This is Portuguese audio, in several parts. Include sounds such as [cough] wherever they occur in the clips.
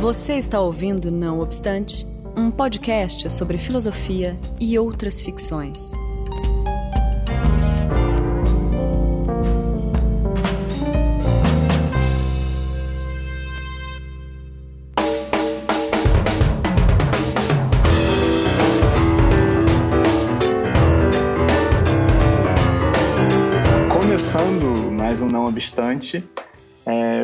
Você está ouvindo Não Obstante, um podcast sobre filosofia e outras ficções. Começando mais um Não Obstante,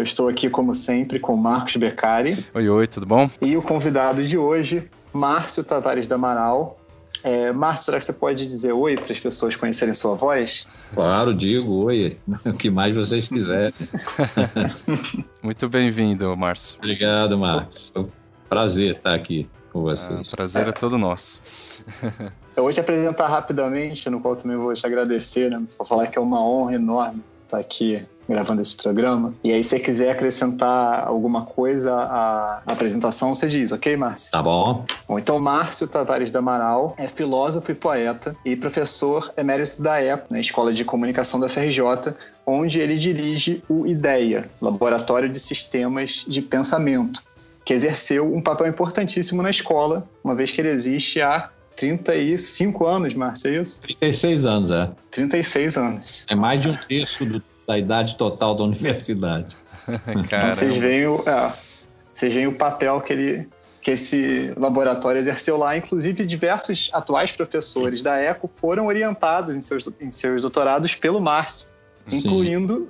estou aqui, como sempre, com Marcos Beccari. Oi, oi, tudo bom? E o convidado de hoje, Márcio Tavares da Amaral. É, Márcio, será que você pode dizer oi para as pessoas conhecerem sua voz? Claro, digo oi. [laughs] O que mais vocês quiserem. [laughs] Muito bem-vindo, Márcio. Obrigado, Marcos. Prazer estar aqui com vocês. Ah, o prazer é. é todo nosso. [laughs] Eu vou te apresentar rapidamente, no qual também vou te agradecer, né? Vou falar que é uma honra enorme estar aqui gravando esse programa. E aí, se você quiser acrescentar alguma coisa à apresentação, você diz, ok, Márcio? Tá bom. Bom, então, Márcio Tavares da Amaral é filósofo e poeta e professor emérito da ECO, na Escola de Comunicação da FRJ, onde ele dirige o IDEA, Laboratório de Sistemas de Pensamento, que exerceu um papel importantíssimo na escola, uma vez que ele existe há 35 anos, Márcio, é isso? 36 anos, é. 36 anos. É mais de um terço do da idade total da universidade. [laughs] então vocês veem, o, é, vocês veem o papel que ele que esse laboratório exerceu lá, inclusive diversos atuais professores da ECO foram orientados em seus, em seus doutorados pelo Márcio, Sim. incluindo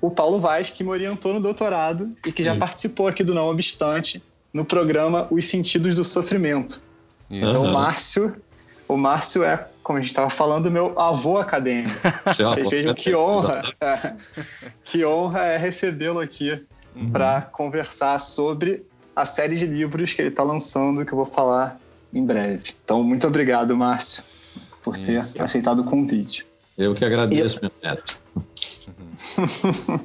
o Paulo Vaz, que me orientou no doutorado e que já Sim. participou aqui do Não Obstante no programa Os Sentidos do Sofrimento. Isso. Então, o Márcio, o Márcio é como a gente estava falando, meu avô acadêmico. [laughs] Vocês vejam que honra, é, [laughs] que honra é recebê-lo aqui uhum. para conversar sobre a série de livros que ele está lançando, que eu vou falar em breve. Então, muito obrigado, Márcio, por ter Isso. aceitado o convite. Eu que agradeço, e... meu neto. [laughs]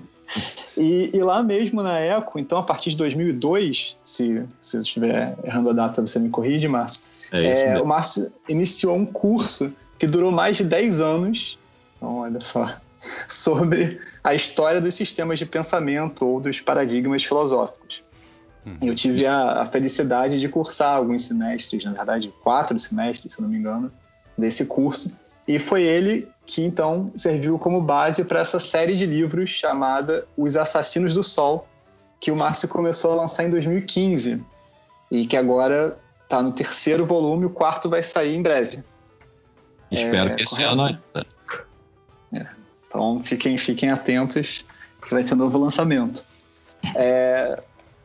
e, e, lá mesmo na ECO, então a partir de 2002, se, se eu estiver errando a data, você me corrige, Márcio, é é, o Márcio iniciou um curso que durou mais de 10 anos, então, olha só, [laughs] sobre a história dos sistemas de pensamento ou dos paradigmas filosóficos. Uhum. Eu tive a, a, felicidade de cursar alguns semestres, na verdade, quatro semestres, se não me engano, desse curso. E foi ele que então serviu como base para essa série de livros chamada Os Assassinos do Sol, que o Márcio começou a lançar em 2015 e que agora Tá no terceiro volume, o quarto vai sair em breve. Espero é, que esse ano ainda. É. Então fiquem, fiquem atentos que vai ter novo lançamento. É,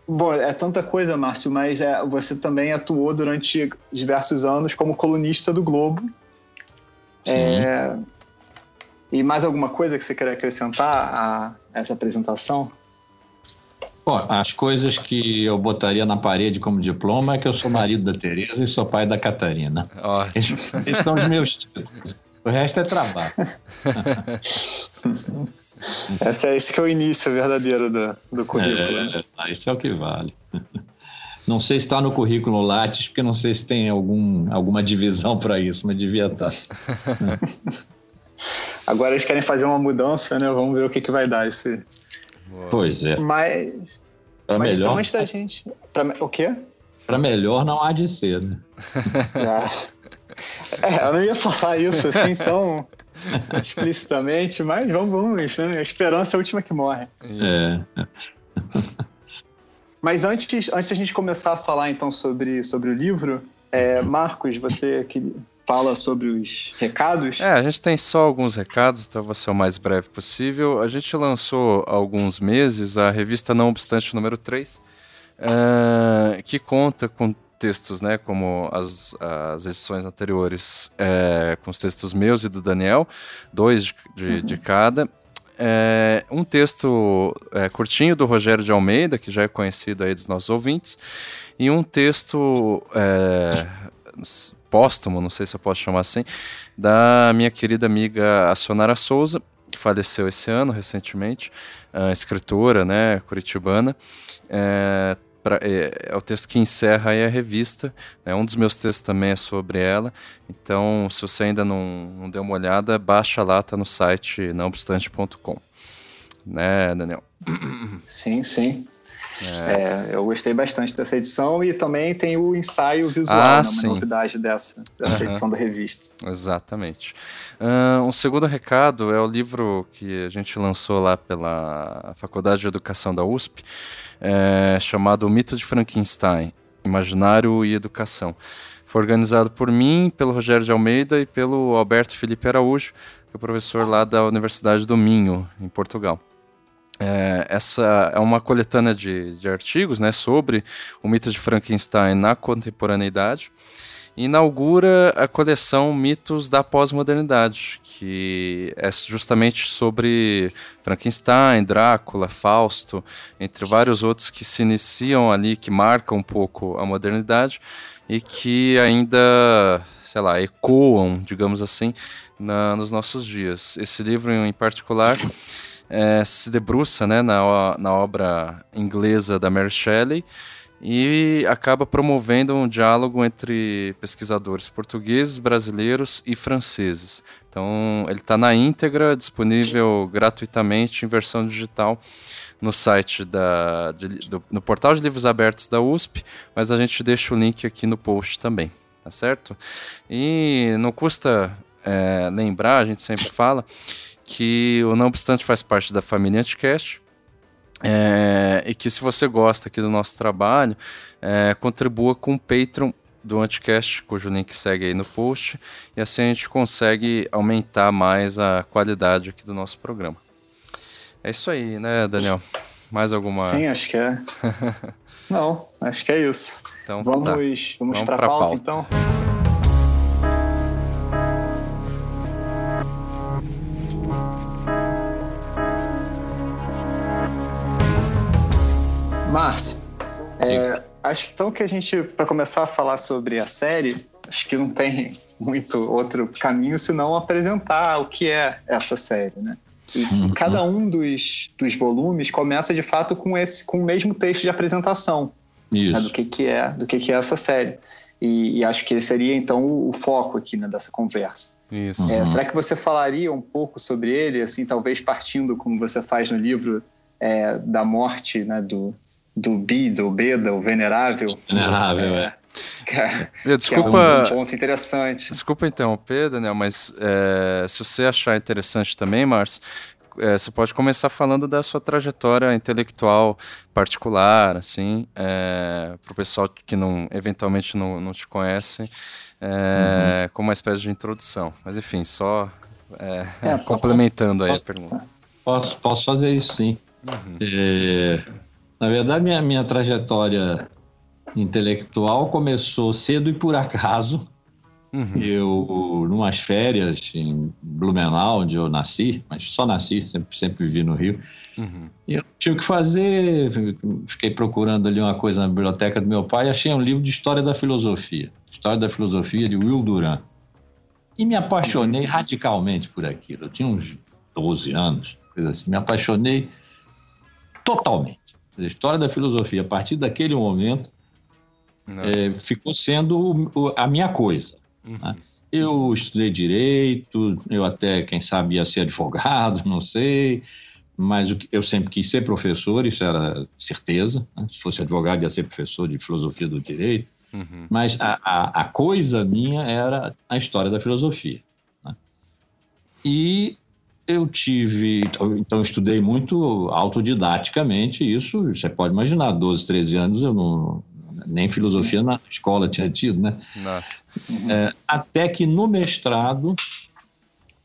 bom, é tanta coisa, Márcio, mas é, você também atuou durante diversos anos como colunista do Globo. Sim. É, e mais alguma coisa que você quer acrescentar a essa apresentação? Bom, as coisas que eu botaria na parede como diploma é que eu sou marido da Tereza e sou pai da Catarina. Esses, esses são os meus títulos. O resto é trabalho. [laughs] Esse é, esse que é o início verdadeiro do, do currículo. É, né? Isso é o que vale. Não sei se está no currículo Lattes, porque não sei se tem algum, alguma divisão para isso, mas devia estar. Tá. Agora eles querem fazer uma mudança, né? Vamos ver o que, que vai dar esse, Pois é. Mas. Pra mas melhor. Então, antes da gente. Pra, o quê? Pra melhor não há de ser, né? [laughs] é, eu não ia falar isso assim tão explicitamente, mas vamos, vamos, né? A esperança é a última que morre. É. Mas antes, antes da gente começar a falar então sobre, sobre o livro, é, Marcos, você que fala sobre os recados? É, a gente tem só alguns recados, então vou ser o mais breve possível. A gente lançou há alguns meses a revista Não Obstante número 3, uh, eh, que conta com textos, né, como as, as edições anteriores, é, com os textos meus e do Daniel, dois de, de, uhum. de cada. É, um texto é, curtinho do Rogério de Almeida, que já é conhecido aí dos nossos ouvintes, e um texto póstumo, não sei se eu posso chamar assim, da minha querida amiga Acionara Souza, que faleceu esse ano, recentemente, escritora, né, curitibana. É, pra, é, é, o texto que encerra a revista. Né, um dos meus textos também é sobre ela. Então, se você ainda não, não deu uma olhada, baixa lá, tá no site nãobstante.com. Né, Daniel? Sim, sim. É. É, eu gostei bastante dessa edição e também tem o ensaio visual, ah, né, uma novidade dessa, dessa uhum. edição da revista. Exatamente. Uh, um segundo recado é o livro que a gente lançou lá pela Faculdade de Educação da USP, é, chamado O Mito de Frankenstein, Imaginário e Educação. Foi organizado por mim, pelo Rogério de Almeida e pelo Alberto Felipe Araújo, que é professor lá da Universidade do Minho, em Portugal. É, essa é uma coletânea de, de artigos né, sobre o mito de Frankenstein na contemporaneidade inaugura a coleção Mitos da Pós-Modernidade, que é justamente sobre Frankenstein, Drácula, Fausto, entre vários outros que se iniciam ali, que marcam um pouco a modernidade e que ainda, sei lá, ecoam, digamos assim, na, nos nossos dias. Esse livro em particular é, se debruça né, na, na obra inglesa da Mary Shelley e acaba promovendo um diálogo entre pesquisadores portugueses, brasileiros e franceses. Então, ele está na íntegra, disponível gratuitamente em versão digital no site da, de, do, no portal de livros abertos da USP, mas a gente deixa o link aqui no post também, tá certo? E não custa é, lembrar, a gente sempre fala, que o Não Obstante faz parte da família Anticast. É, e que se você gosta aqui do nosso trabalho, é, contribua com o Patreon do Anticast, cujo link segue aí no post, e assim a gente consegue aumentar mais a qualidade aqui do nosso programa. É isso aí, né, Daniel? Mais alguma? Sim, acho que é. [laughs] Não, acho que é isso. Então, vamos, tá. vamos, vamos para a pauta, pauta, então. Márcio, é, acho então que a gente, para começar a falar sobre a série, acho que não tem [laughs] muito outro caminho senão apresentar o que é essa série, né? E uhum. cada um dos, dos volumes começa de fato com esse com o mesmo texto de apresentação né, do que, que é do que, que é essa série. E, e acho que seria então o, o foco aqui né, dessa conversa. Isso. É, uhum. Será que você falaria um pouco sobre ele, assim, talvez partindo como você faz no livro é, da morte né, do, do Bi, do Beda, o Venerável. Venerável, é. é. desculpa, [laughs] é um ponto interessante. Desculpa interromper, Daniel, mas é, se você achar interessante também, Márcio, é, você pode começar falando da sua trajetória intelectual particular, assim, é, para o pessoal que não, eventualmente não, não te conhece, é, uhum. como uma espécie de introdução. Mas enfim, só é, é, [laughs] complementando aí a pergunta. Posso, posso fazer isso, sim. Uhum. Na verdade, minha, minha trajetória intelectual começou cedo e por acaso. Uhum. Eu, numas férias em Blumenau, onde eu nasci, mas só nasci, sempre, sempre vivi no Rio. Uhum. Eu tinha que fazer, fiquei procurando ali uma coisa na biblioteca do meu pai e achei um livro de História da Filosofia. História da Filosofia, de Will Duran. E me apaixonei radicalmente por aquilo. Eu tinha uns 12 anos, coisa assim. Me apaixonei totalmente. A história da filosofia, a partir daquele momento, é, ficou sendo a minha coisa. Uhum. Né? Eu estudei direito, eu até, quem sabe, ia ser advogado, [laughs] não sei, mas eu sempre quis ser professor, isso era certeza. Né? Se fosse advogado, ia ser professor de filosofia do direito. Uhum. Mas a, a, a, coisa minha era a história da filosofia. Né? E eu tive, então estudei muito autodidaticamente isso, você pode imaginar, 12, 13 anos eu não, nem filosofia na escola tinha tido, né? Nossa. É, até que no mestrado,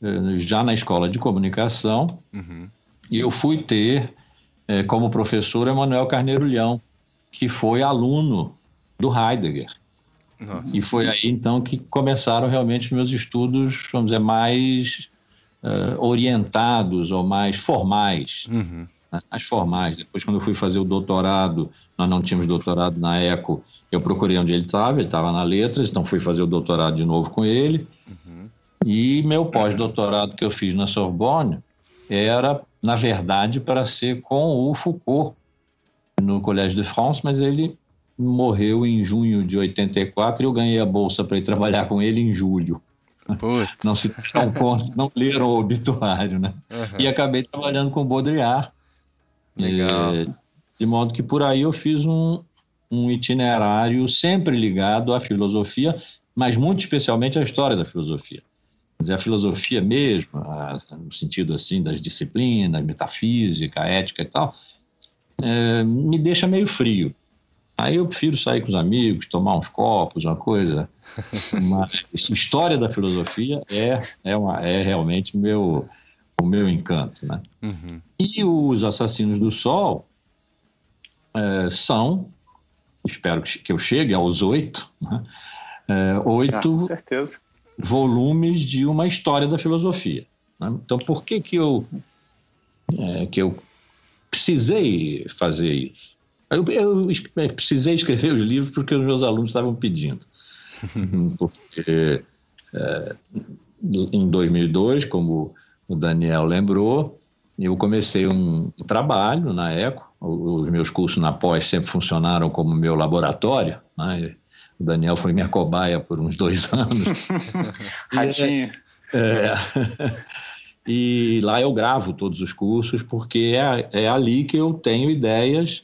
é, já na escola de comunicação, uhum. eu fui ter é, como professor Emanuel Carneiro Leão, que foi aluno do Heidegger. Nossa. E foi aí então que começaram realmente meus estudos, vamos dizer, mais uh, orientados ou mais formais. Uhum. Né? Mais formais. Depois, quando eu fui fazer o doutorado, nós não tínhamos doutorado na ECO, eu procurei onde ele estava, ele estava na Letras, então fui fazer o doutorado de novo com ele. Uhum. E meu pós-doutorado que eu fiz na Sorbonne era, na verdade, para ser com o Foucault no Collège de France, mas ele morreu em junho de 84 e eu ganhei a bolsa para ir trabalhar com ele em julho. Putz. Não se deram conta, não leram o obituário, né? Uhum. E acabei trabalhando com o Baudrillard. Legal. É, De modo que por aí eu fiz um, um itinerário sempre ligado à filosofia, mas muito especialmente à história da filosofia. Quer dizer, a filosofia mesmo, a, no sentido assim das disciplinas, metafísica, ética e tal, é, me deixa meio frio. Aí eu prefiro sair com os amigos, tomar uns copos, uma coisa. [laughs] Mas história da filosofia é, é, uma, é realmente meu, o meu encanto. Né? Uhum. E os Assassinos do Sol é, são, espero que eu chegue aos oito, né? é, oito ah, volumes de uma história da filosofia. Né? Então, por que, que, eu, é, que eu precisei fazer isso? Eu, eu, é, precisei escrever os livros porque os meus alunos estavam pedindo. [laughs] porque é, em 2002, como o Daniel lembrou, eu comecei um, trabalho na ECO. Os meus cursos na pós sempre funcionaram como meu laboratório. Né? O Daniel foi minha cobaia por uns dois [laughs] anos. [laughs] Ratinho. É, e lá eu gravo todos os cursos, porque é, é ali que eu tenho ideias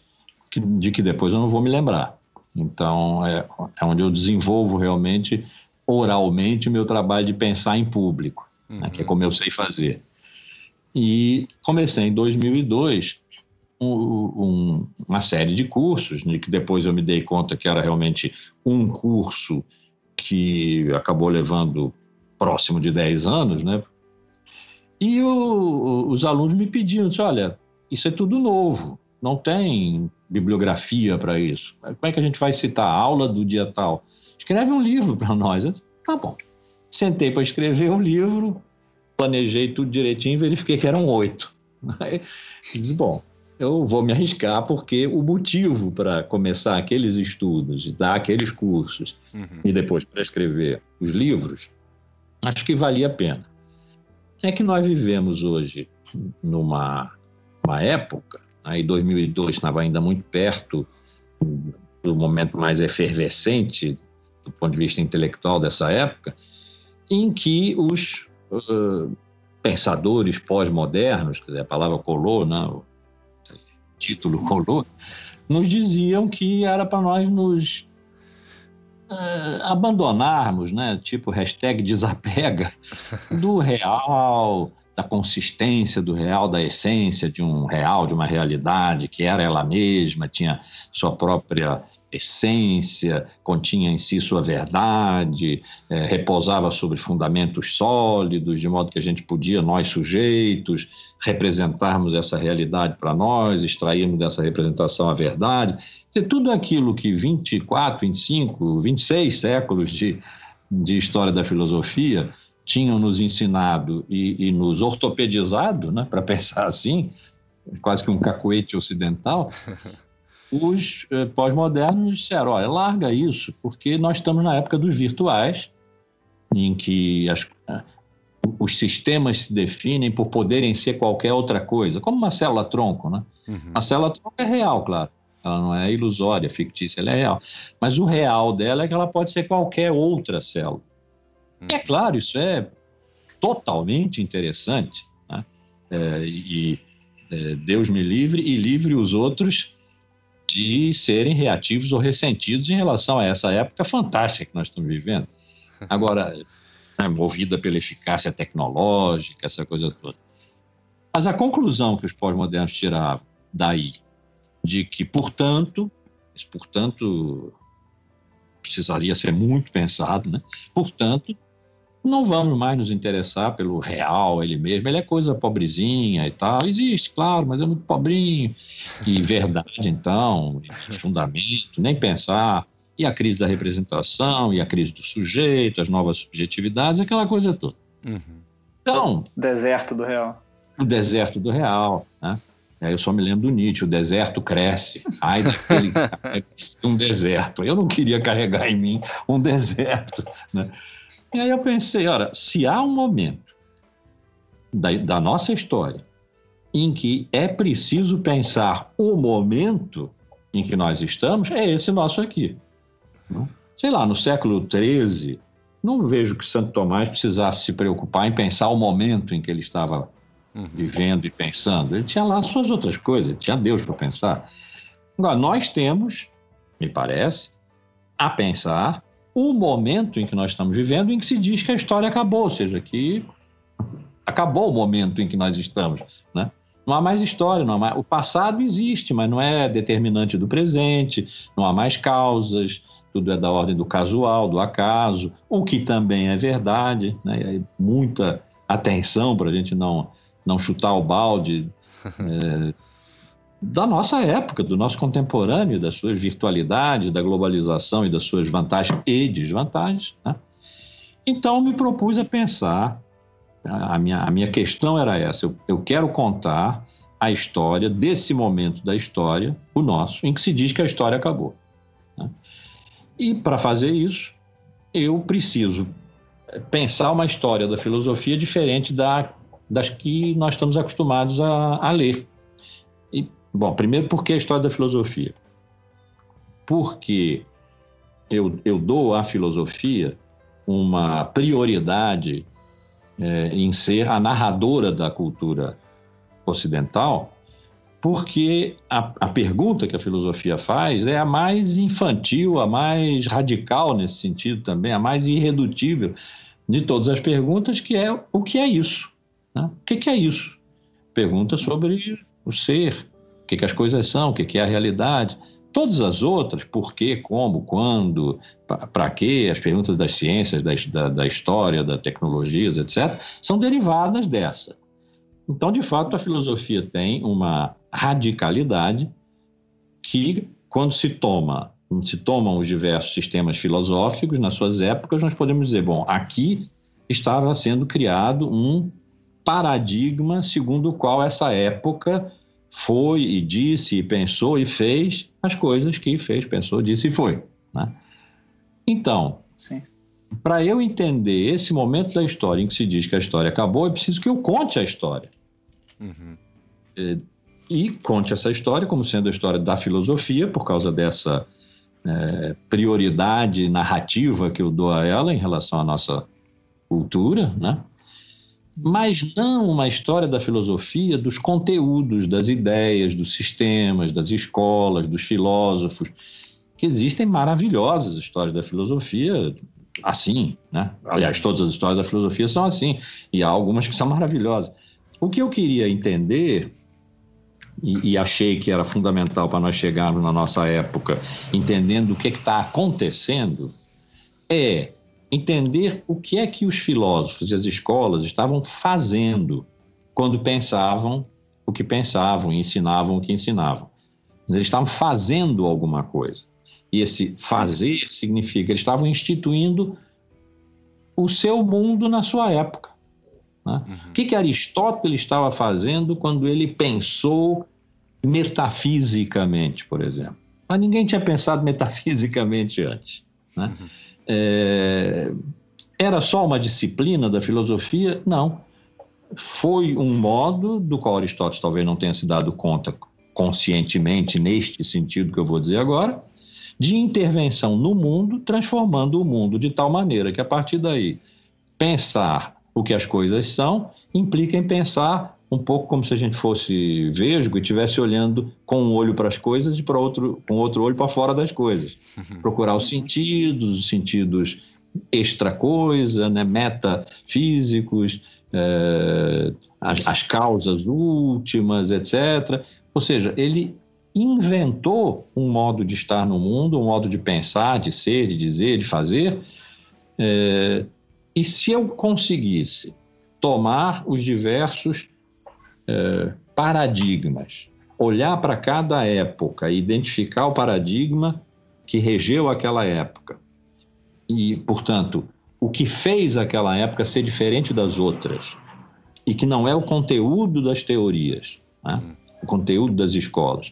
que, de que depois eu não vou me lembrar. Então, é, é onde eu desenvolvo realmente oralmente o meu trabalho de pensar em público, uhum. né, que é como eu sei fazer. E comecei em 2002 um, um, uma série de cursos, de que depois eu me dei conta que era realmente um curso que acabou levando próximo de 10 anos, né? E o, os alunos me pediam, olha, isso é tudo novo, não tem bibliografia para isso. Como é que a gente vai citar a aula do dia tal? Escreve um livro para nós. Tá bom. Sentei para escrever um livro, planejei tudo direitinho, verifiquei que eram oito. Disse, bom, eu vou me arriscar porque o motivo para começar aqueles estudos, dar aqueles cursos uhum. e depois para escrever os livros, acho que valia a pena. É que nós vivemos hoje numa uma época Aí 2002 estava ainda muito perto do momento mais efervescente do ponto de vista intelectual dessa época, em que os uh, pensadores pós-modernos, quer dizer, a palavra colou, né, o título colou, nos diziam que era para nós nos uh, abandonarmos, né, tipo hashtag desapega, [laughs] do real, da consistência do real, da essência de um real, de uma realidade que era ela mesma, tinha sua própria essência, continha em si sua verdade, é, repousava sobre fundamentos sólidos, de modo que a gente podia, nós sujeitos, representarmos essa realidade para nós, extrairmos dessa representação a verdade. E tudo aquilo que 24, 25, 26 séculos de, de história da filosofia tinham nos ensinado e, e nos ortopedizado, né, para [laughs] pensar assim, quase que um cacuete ocidental, [laughs] os eh, pós-modernos disseram: olha, larga isso, porque nós estamos na época dos virtuais, em que as, os sistemas se definem por poderem ser qualquer outra coisa, como uma célula-tronco. Né? Uhum. A célula-tronco é real, claro. Ela não é ilusória, fictícia, ela é real. Mas o real dela é que ela pode ser qualquer outra célula. É claro, isso é totalmente interessante. Né? É, e é, Deus me livre e livre os outros de serem reativos ou ressentidos em relação a essa época fantástica que nós estamos vivendo. [laughs] Agora, né, movida pela eficácia tecnológica, essa coisa toda. Mas a conclusão que os pós-modernos tiravam daí, de que, portanto, portanto, precisaria ser muito pensado, né? portanto, não vamos mais nos interessar pelo real ele mesmo. Ele é coisa pobrezinha e tal. Existe, claro, mas é muito pobrinho. E [laughs] verdade, então, fundamento, nem pensar. E a crise da representação, e a crise do sujeito, as novas subjetividades, aquela coisa toda. Uhum. Então. Deserto do real. O deserto do real, né? Aí eu só me lembro do Nietzsche, o deserto cresce. Ai, daquele [laughs] um deserto. Eu não queria carregar em mim um deserto. Né? E aí eu pensei, ora, se há um momento da, da nossa história em que é preciso pensar o momento em que nós estamos, é esse nosso aqui. Sei lá, no século XIII, não vejo que Santo Tomás precisasse se preocupar em pensar o momento em que ele estava vivendo e pensando. Ele tinha lá suas outras coisas, ele tinha Deus para pensar. Agora, nós temos, me parece, a pensar o momento em que nós estamos vivendo em que se diz que a história acabou, ou seja, que acabou o momento em que nós estamos, né? Não há mais história, não há mais... o passado existe, mas não é determinante do presente, não há mais causas, tudo é da ordem do casual, do acaso, o que também é verdade, né? muita atenção para a gente não, não chutar o balde [laughs] é, da nossa época, do nosso contemporâneo, das suas virtualidades, da globalização e das suas vantagens e desvantagens. Né? Então, me propus a pensar, a minha, a minha questão era essa, eu, eu quero contar a história desse momento da história, o nosso, em que se diz que a história acabou. Né? E para fazer isso, eu preciso pensar uma história da filosofia diferente da, das que nós estamos acostumados a, a ler. E, bom, primeiro, por que a história da filosofia? Porque eu, eu dou à filosofia uma prioridade é, em ser a narradora da cultura ocidental porque a, a, pergunta que a filosofia faz é a mais infantil, a mais radical nesse sentido também, a mais irredutível de todas as perguntas, que é o que é isso? Né? O que, que, é isso? Pergunta sobre o ser, o que, que as coisas são, o que, que é a realidade. Todas as outras, por quê, como, quando, para quê, as perguntas das ciências, da, da, história, das tecnologias, etc., são derivadas dessa. Então, de fato, a filosofia tem uma radicalidade que, quando se toma, quando se tomam os diversos sistemas filosóficos nas suas épocas, nós podemos dizer, bom, aqui estava sendo criado um paradigma segundo o qual essa época foi e disse e pensou e fez as coisas que fez, pensou, disse e foi. Né? Então, para eu entender esse momento da história em que se diz que a história acabou, é preciso que eu conte a história. Uhum. É, e conte essa história como sendo a história da filosofia, por causa dessa é, prioridade narrativa que eu dou a ela em relação à nossa cultura, né? Mas não uma história da filosofia dos conteúdos, das ideias, dos sistemas, das escolas, dos filósofos, que existem maravilhosas histórias da filosofia assim, né? Aliás, todas as histórias da filosofia são assim, e há algumas que são maravilhosas. O que eu queria entender e, e, achei que era fundamental para nós chegarmos na nossa época, entendendo o que está acontecendo, é entender o que é que os filósofos e as escolas estavam fazendo quando pensavam o que pensavam e ensinavam o que ensinavam. Eles estavam fazendo alguma coisa. E esse fazer significa que eles estavam instituindo o seu mundo na sua época. Né? Uhum. O que, que Aristóteles estava fazendo quando ele pensou metafisicamente, por exemplo? Mas ninguém tinha pensado metafisicamente antes. Né? Uhum. É... Era só uma disciplina da filosofia? Não. Foi um modo do qual Aristóteles talvez não tenha se dado conta conscientemente, neste sentido que eu vou dizer agora, de intervenção no mundo, transformando o mundo de tal maneira que, a partir daí, pensar o que as coisas são, implica em pensar um pouco como se a gente fosse vesgo e estivesse olhando com um olho para as coisas e para outro, com outro olho para fora das coisas. Procurar os sentidos, os sentidos extra coisa, né, metafísicos, é, as, as causas últimas, etc. Ou seja, ele inventou um modo de estar no mundo, um modo de pensar, de ser, de dizer, de fazer, é, e se eu conseguisse tomar os diversos é, paradigmas, olhar para cada época e identificar o paradigma que regeu aquela época, e, portanto, o que fez aquela época ser diferente das outras, e que não é o conteúdo das teorias, né? o conteúdo das escolas.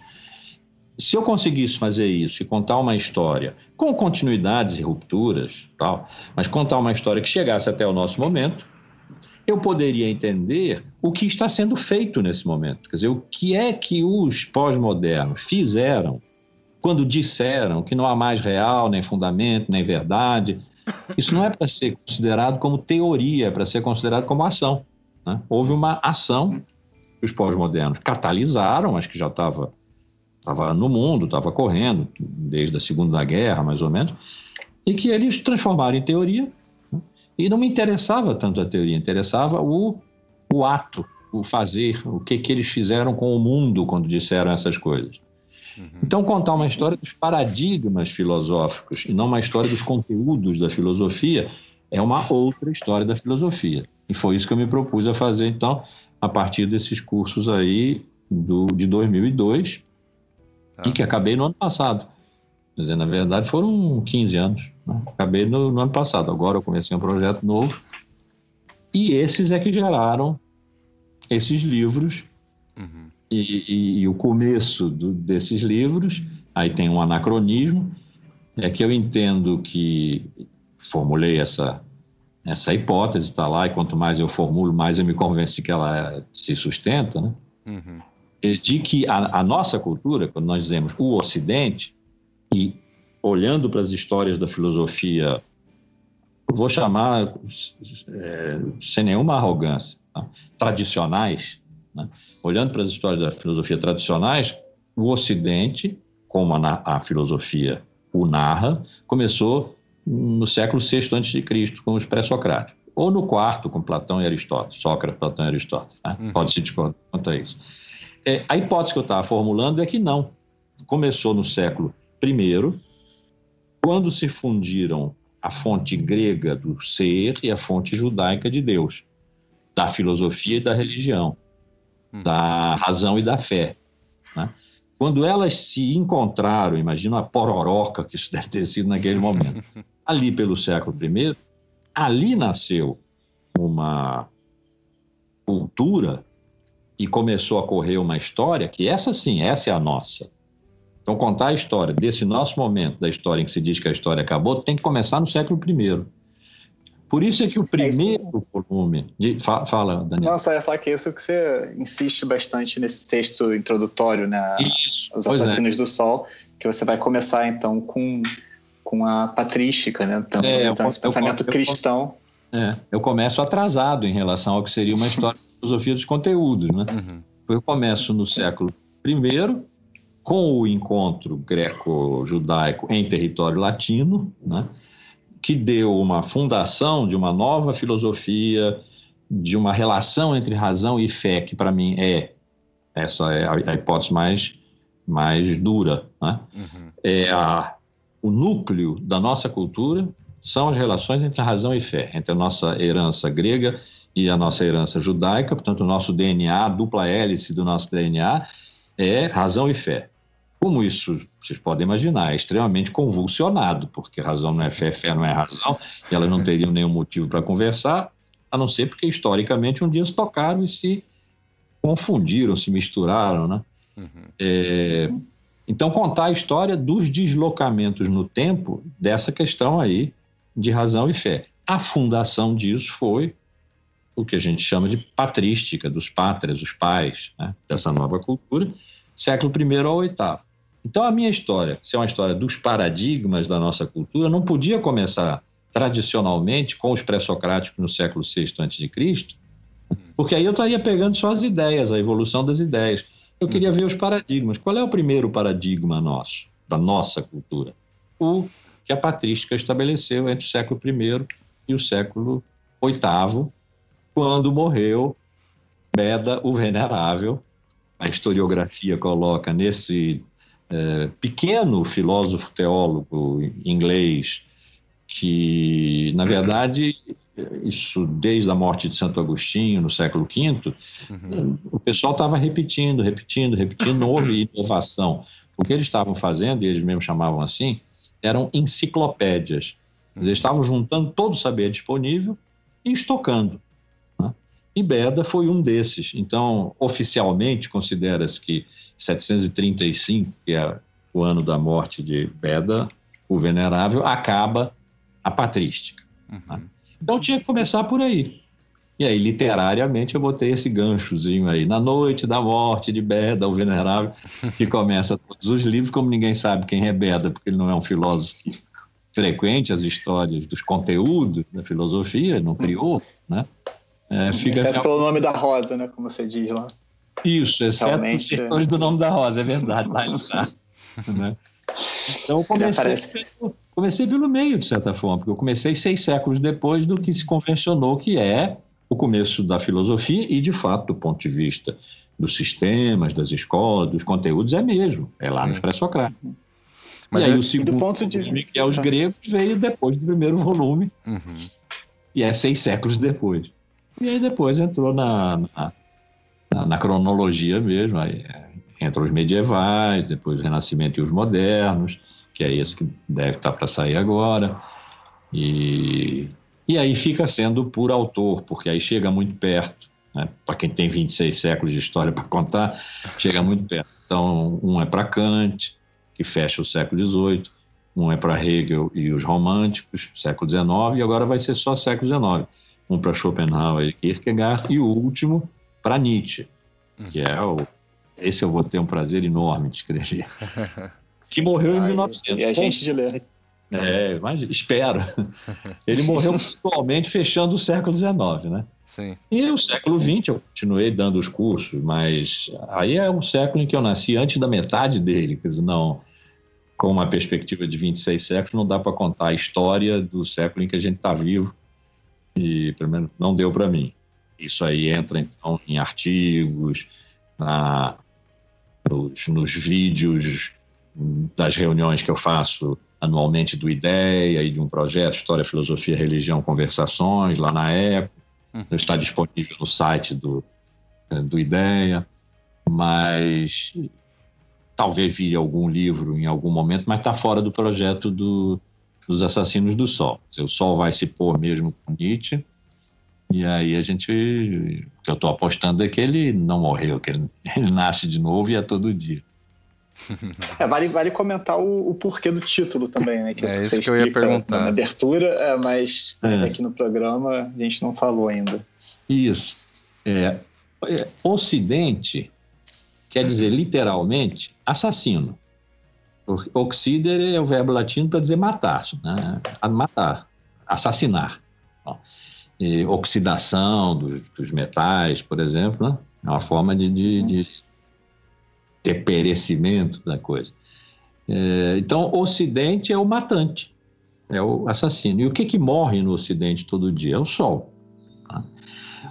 Se eu conseguisse fazer isso e contar uma história com continuidades e rupturas, tal, mas contar uma história que chegasse até o nosso momento, eu poderia entender o que está sendo feito nesse momento. Quer dizer, o que é que os pós-modernos fizeram quando disseram que não há mais real, nem fundamento, nem verdade. Isso não é para ser considerado como teoria, é para ser considerado como ação. Né? Houve uma ação que os pós-modernos catalisaram, acho que já estava estava no mundo, estava correndo desde a Segunda Guerra, mais ou menos, e que eles transformaram em teoria. E não me interessava tanto a teoria, interessava o, o ato, o fazer, o que, que eles fizeram com o mundo quando disseram essas coisas. Uhum. Então, contar uma história dos paradigmas filosóficos e não uma história dos conteúdos da filosofia é uma outra história da filosofia. E foi isso que eu me propus a fazer, então, a partir desses cursos aí do, de 2002, ah. e que acabei no ano passado. Quer dizer, na verdade, foram 15 anos. Acabei no, no, ano passado. Agora eu comecei um projeto novo. E esses é que geraram esses livros. Uhum. E, e, e, o começo do, desses livros, aí tem um anacronismo, é que eu entendo que formulei essa, essa hipótese, está lá, e quanto mais eu formulo, mais eu me convenço de que ela se sustenta, né? Uhum. De que a, a nossa cultura, quando nós dizemos o Ocidente, e olhando para as histórias da filosofia, vou chamar é, sem nenhuma arrogância, tá? tradicionais, né? olhando para as histórias da filosofia tradicionais, o Ocidente, como a, a filosofia o narra, começou no século VI a.C., com os pré-socráticos. Ou no quarto, com Platão e Aristóteles, Sócrates, Platão e Aristóteles. Né? Uhum. Pode se discordar quanto a isso. É, a hipótese que eu estava formulando é que não. Começou no século I, quando se fundiram a fonte grega do ser e a fonte judaica de Deus, da filosofia e da religião, hum. da razão e da fé. Né? Quando elas se encontraram, imagina a pororoca que isso deve ter sido naquele momento, [laughs] ali pelo século I, ali nasceu uma cultura e começou a correr uma história que essa sim, essa é a nossa então, contar a história desse nosso momento, da história em que se diz que a história acabou, tem que começar no século I. Por isso é que o é primeiro é volume. De, fala, Daniel. Não, só ia falar que é isso que você insiste bastante nesse texto introdutório, né? Isso. Os é. Assassinos é. do Sol, que você vai começar então com, com a patrística, né? Pensando, é, então, esse pensamento eu, cristão. é, eu começo atrasado em relação ao que seria uma história de filosofia dos conteúdos, né? Uhum. Eu começo no século I com o encontro greco-judaico em território latino, né, que deu uma fundação de uma nova filosofia, de uma relação entre razão e fé, que para mim é essa é a, hipótese mais, mais dura. Né? Uhum. É a, o núcleo da nossa cultura são as relações entre razão e fé, entre a nossa herança grega e a nossa herança judaica, portanto, o nosso DNA, a dupla hélice do nosso DNA, é razão e fé. Como isso, vocês podem imaginar, é extremamente convulsionado, porque razão não é fé, fé não é razão, e elas não teriam nenhum motivo para conversar, a não ser porque historicamente um dia se tocaram e se confundiram, se misturaram, né? Uhum. É, então, contar a história dos deslocamentos no tempo dessa questão aí de razão e fé. A fundação disso foi o que a gente chama de patrística, dos pátrias, os pais né, dessa nova cultura, século I ao oitavo. Então, a minha história, se é uma história dos paradigmas da nossa cultura, não podia começar tradicionalmente com os pré-socráticos no século VI a.C., porque aí eu estaria pegando só as ideias, a evolução das ideias. Eu queria ver os paradigmas. Qual é o primeiro paradigma nosso, da nossa cultura? O que a patrística estabeleceu entre o século I e o século VIII, quando morreu Beda o Venerável. A historiografia coloca nesse é, pequeno filósofo teólogo inglês que, na verdade, isso desde a morte de Santo Agostinho, no século V, uhum. o pessoal estava repetindo, repetindo, repetindo, não houve inovação. O que eles estavam fazendo, e eles mesmos chamavam assim, eram enciclopédias. Eles estavam juntando todo o saber disponível e estocando. E Beda foi um desses. Então, oficialmente, considera-se que 735, que é o ano da morte de Beda, o Venerável, acaba a patrística. Uhum. Né? Então tinha que começar por aí. E aí, literariamente, eu botei esse ganchozinho aí. Na noite da morte de Beda, o Venerável, que [laughs] começa todos os livros, como ninguém sabe quem é Beda, porque ele não é um filósofo que frequente as histórias dos conteúdos da filosofia, não criou, né? É, fica... Exceto pelo nome da rosa, né? Como você diz lá. Isso, exceto Realmente, os setores do nome da rosa, é verdade, lá não está. né? Então eu comecei pelo, comecei pelo meio, de certa forma, porque eu comecei seis séculos depois do que se convencionou que é o começo da filosofia e, de fato, do ponto de vista dos sistemas, das escolas, dos conteúdos, é mesmo. É lá Sim. no pré-socrático. Mas e aí é... o segundo ponto de... volume, que é os gregos, veio depois do primeiro volume. Uhum. E é seis séculos depois. E aí depois entrou na, na, na, na cronologia mesmo. Aí é, os medievais, depois o Renascimento e os modernos, que é esse que deve estar para sair agora. E, e aí fica sendo por autor, porque aí chega muito perto. Né? Para quem tem 26 séculos de história para contar, chega muito perto. Então, um é para Kant, que fecha o século XVIII, um é para Hegel e os românticos, século XIX, e agora vai ser só século XIX. Um para Schopenhauer e Kierkegaard, e o último para Nietzsche, que é o. Esse eu vou ter um prazer enorme de escrever. [laughs] Que morreu em 1900. E a gente de ler. É, mas espero. Ele morreu atualmente fechando o século XIX, né? Sim. E o século XX eu continuei dando os cursos, mas aí é um século em que eu nasci antes da metade dele, quer dizer, não, com uma perspectiva de 26 séculos, não dá para contar a história do século em que a gente está vivo, e pelo menos não deu para mim. Isso aí entra, então, em artigos, na, nos, nos vídeos das reuniões que eu faço anualmente do IDEA e de um projeto História, Filosofia, Religião, Conversações, lá na época. Uhum. Está disponível no site do, do IDEA, mas talvez vire algum livro em algum momento, mas está fora do projeto do, dos Assassinos do Sol. O Sol vai se pôr mesmo com Nietzsche, e aí a gente. O que eu estou apostando é que ele não morreu, que ele, [laughs] ele nasce de novo e é todo dia. [laughs] É, vale, vale comentar o, o, porquê do título também, né? Que é isso que eu ia perguntar. Na abertura, é, mas, é. mas, aqui no programa a gente não falou ainda. Isso. É, é, ocidente quer dizer literalmente assassino. Oxider é o verbo latino para dizer matar, né? matar, assassinar. oxidação dos, dos, metais, por exemplo, né? é uma forma de, de, de perecimento da coisa. É, então, Ocidente é o matante, é o assassino. E o que, que morre no Ocidente todo dia? É o Sol. Tá?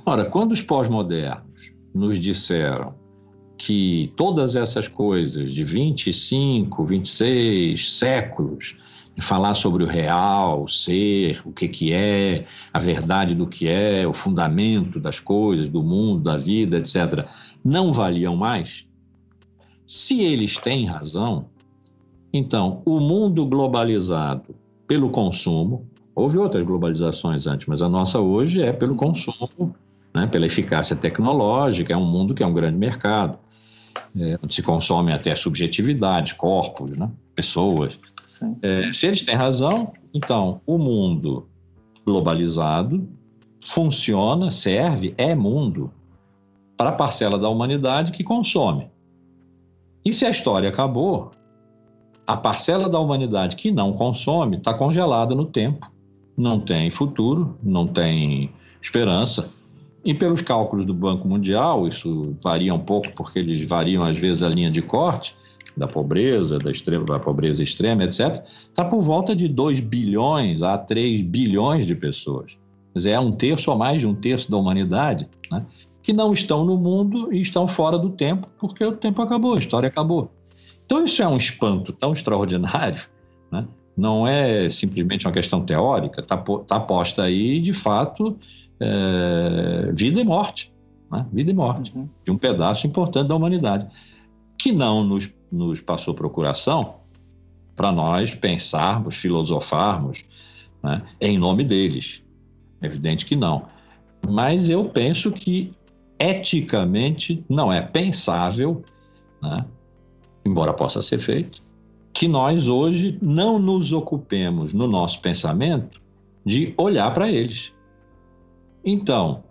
Ora, quando os pós-modernos nos disseram que todas essas coisas de 25, 26 séculos, de falar sobre o real, o ser, o que, que é, a verdade do que é, o fundamento das coisas, do mundo, da vida, etc., não valiam mais, se eles têm razão, então o mundo globalizado pelo consumo, houve outras globalizações antes, mas a nossa hoje é pelo consumo, né, pela eficácia tecnológica, é um mundo que é um grande mercado, é, onde se consome até subjetividades, corpos, né, pessoas. É, se eles têm razão, então o mundo globalizado funciona, serve, é mundo para a parcela da humanidade que consome. E se a história acabou, a parcela da humanidade que não consome está congelada no tempo, não tem futuro, não tem esperança. E pelos cálculos do Banco Mundial, isso varia um pouco porque eles variam às vezes a linha de corte da pobreza, da, extrema, da pobreza extrema, etc., está por volta de 2 bilhões a 3 bilhões de pessoas. Quer dizer, é um terço ou mais de um terço da humanidade. Né? que não estão no mundo e estão fora do tempo, porque o tempo acabou, a história acabou. Então, isso é um espanto tão extraordinário, né? não é simplesmente uma questão teórica, está tá posta aí, de fato, é, vida e morte. Né? Vida e morte, uhum. de um pedaço importante da humanidade, que não nos, nos passou procuração para nós pensarmos, filosofarmos né? em nome deles. É evidente que não. Mas eu penso que eticamente não é pensável, né, embora possa ser feito, que nós hoje não nos ocupemos no nosso pensamento de olhar para eles. Então,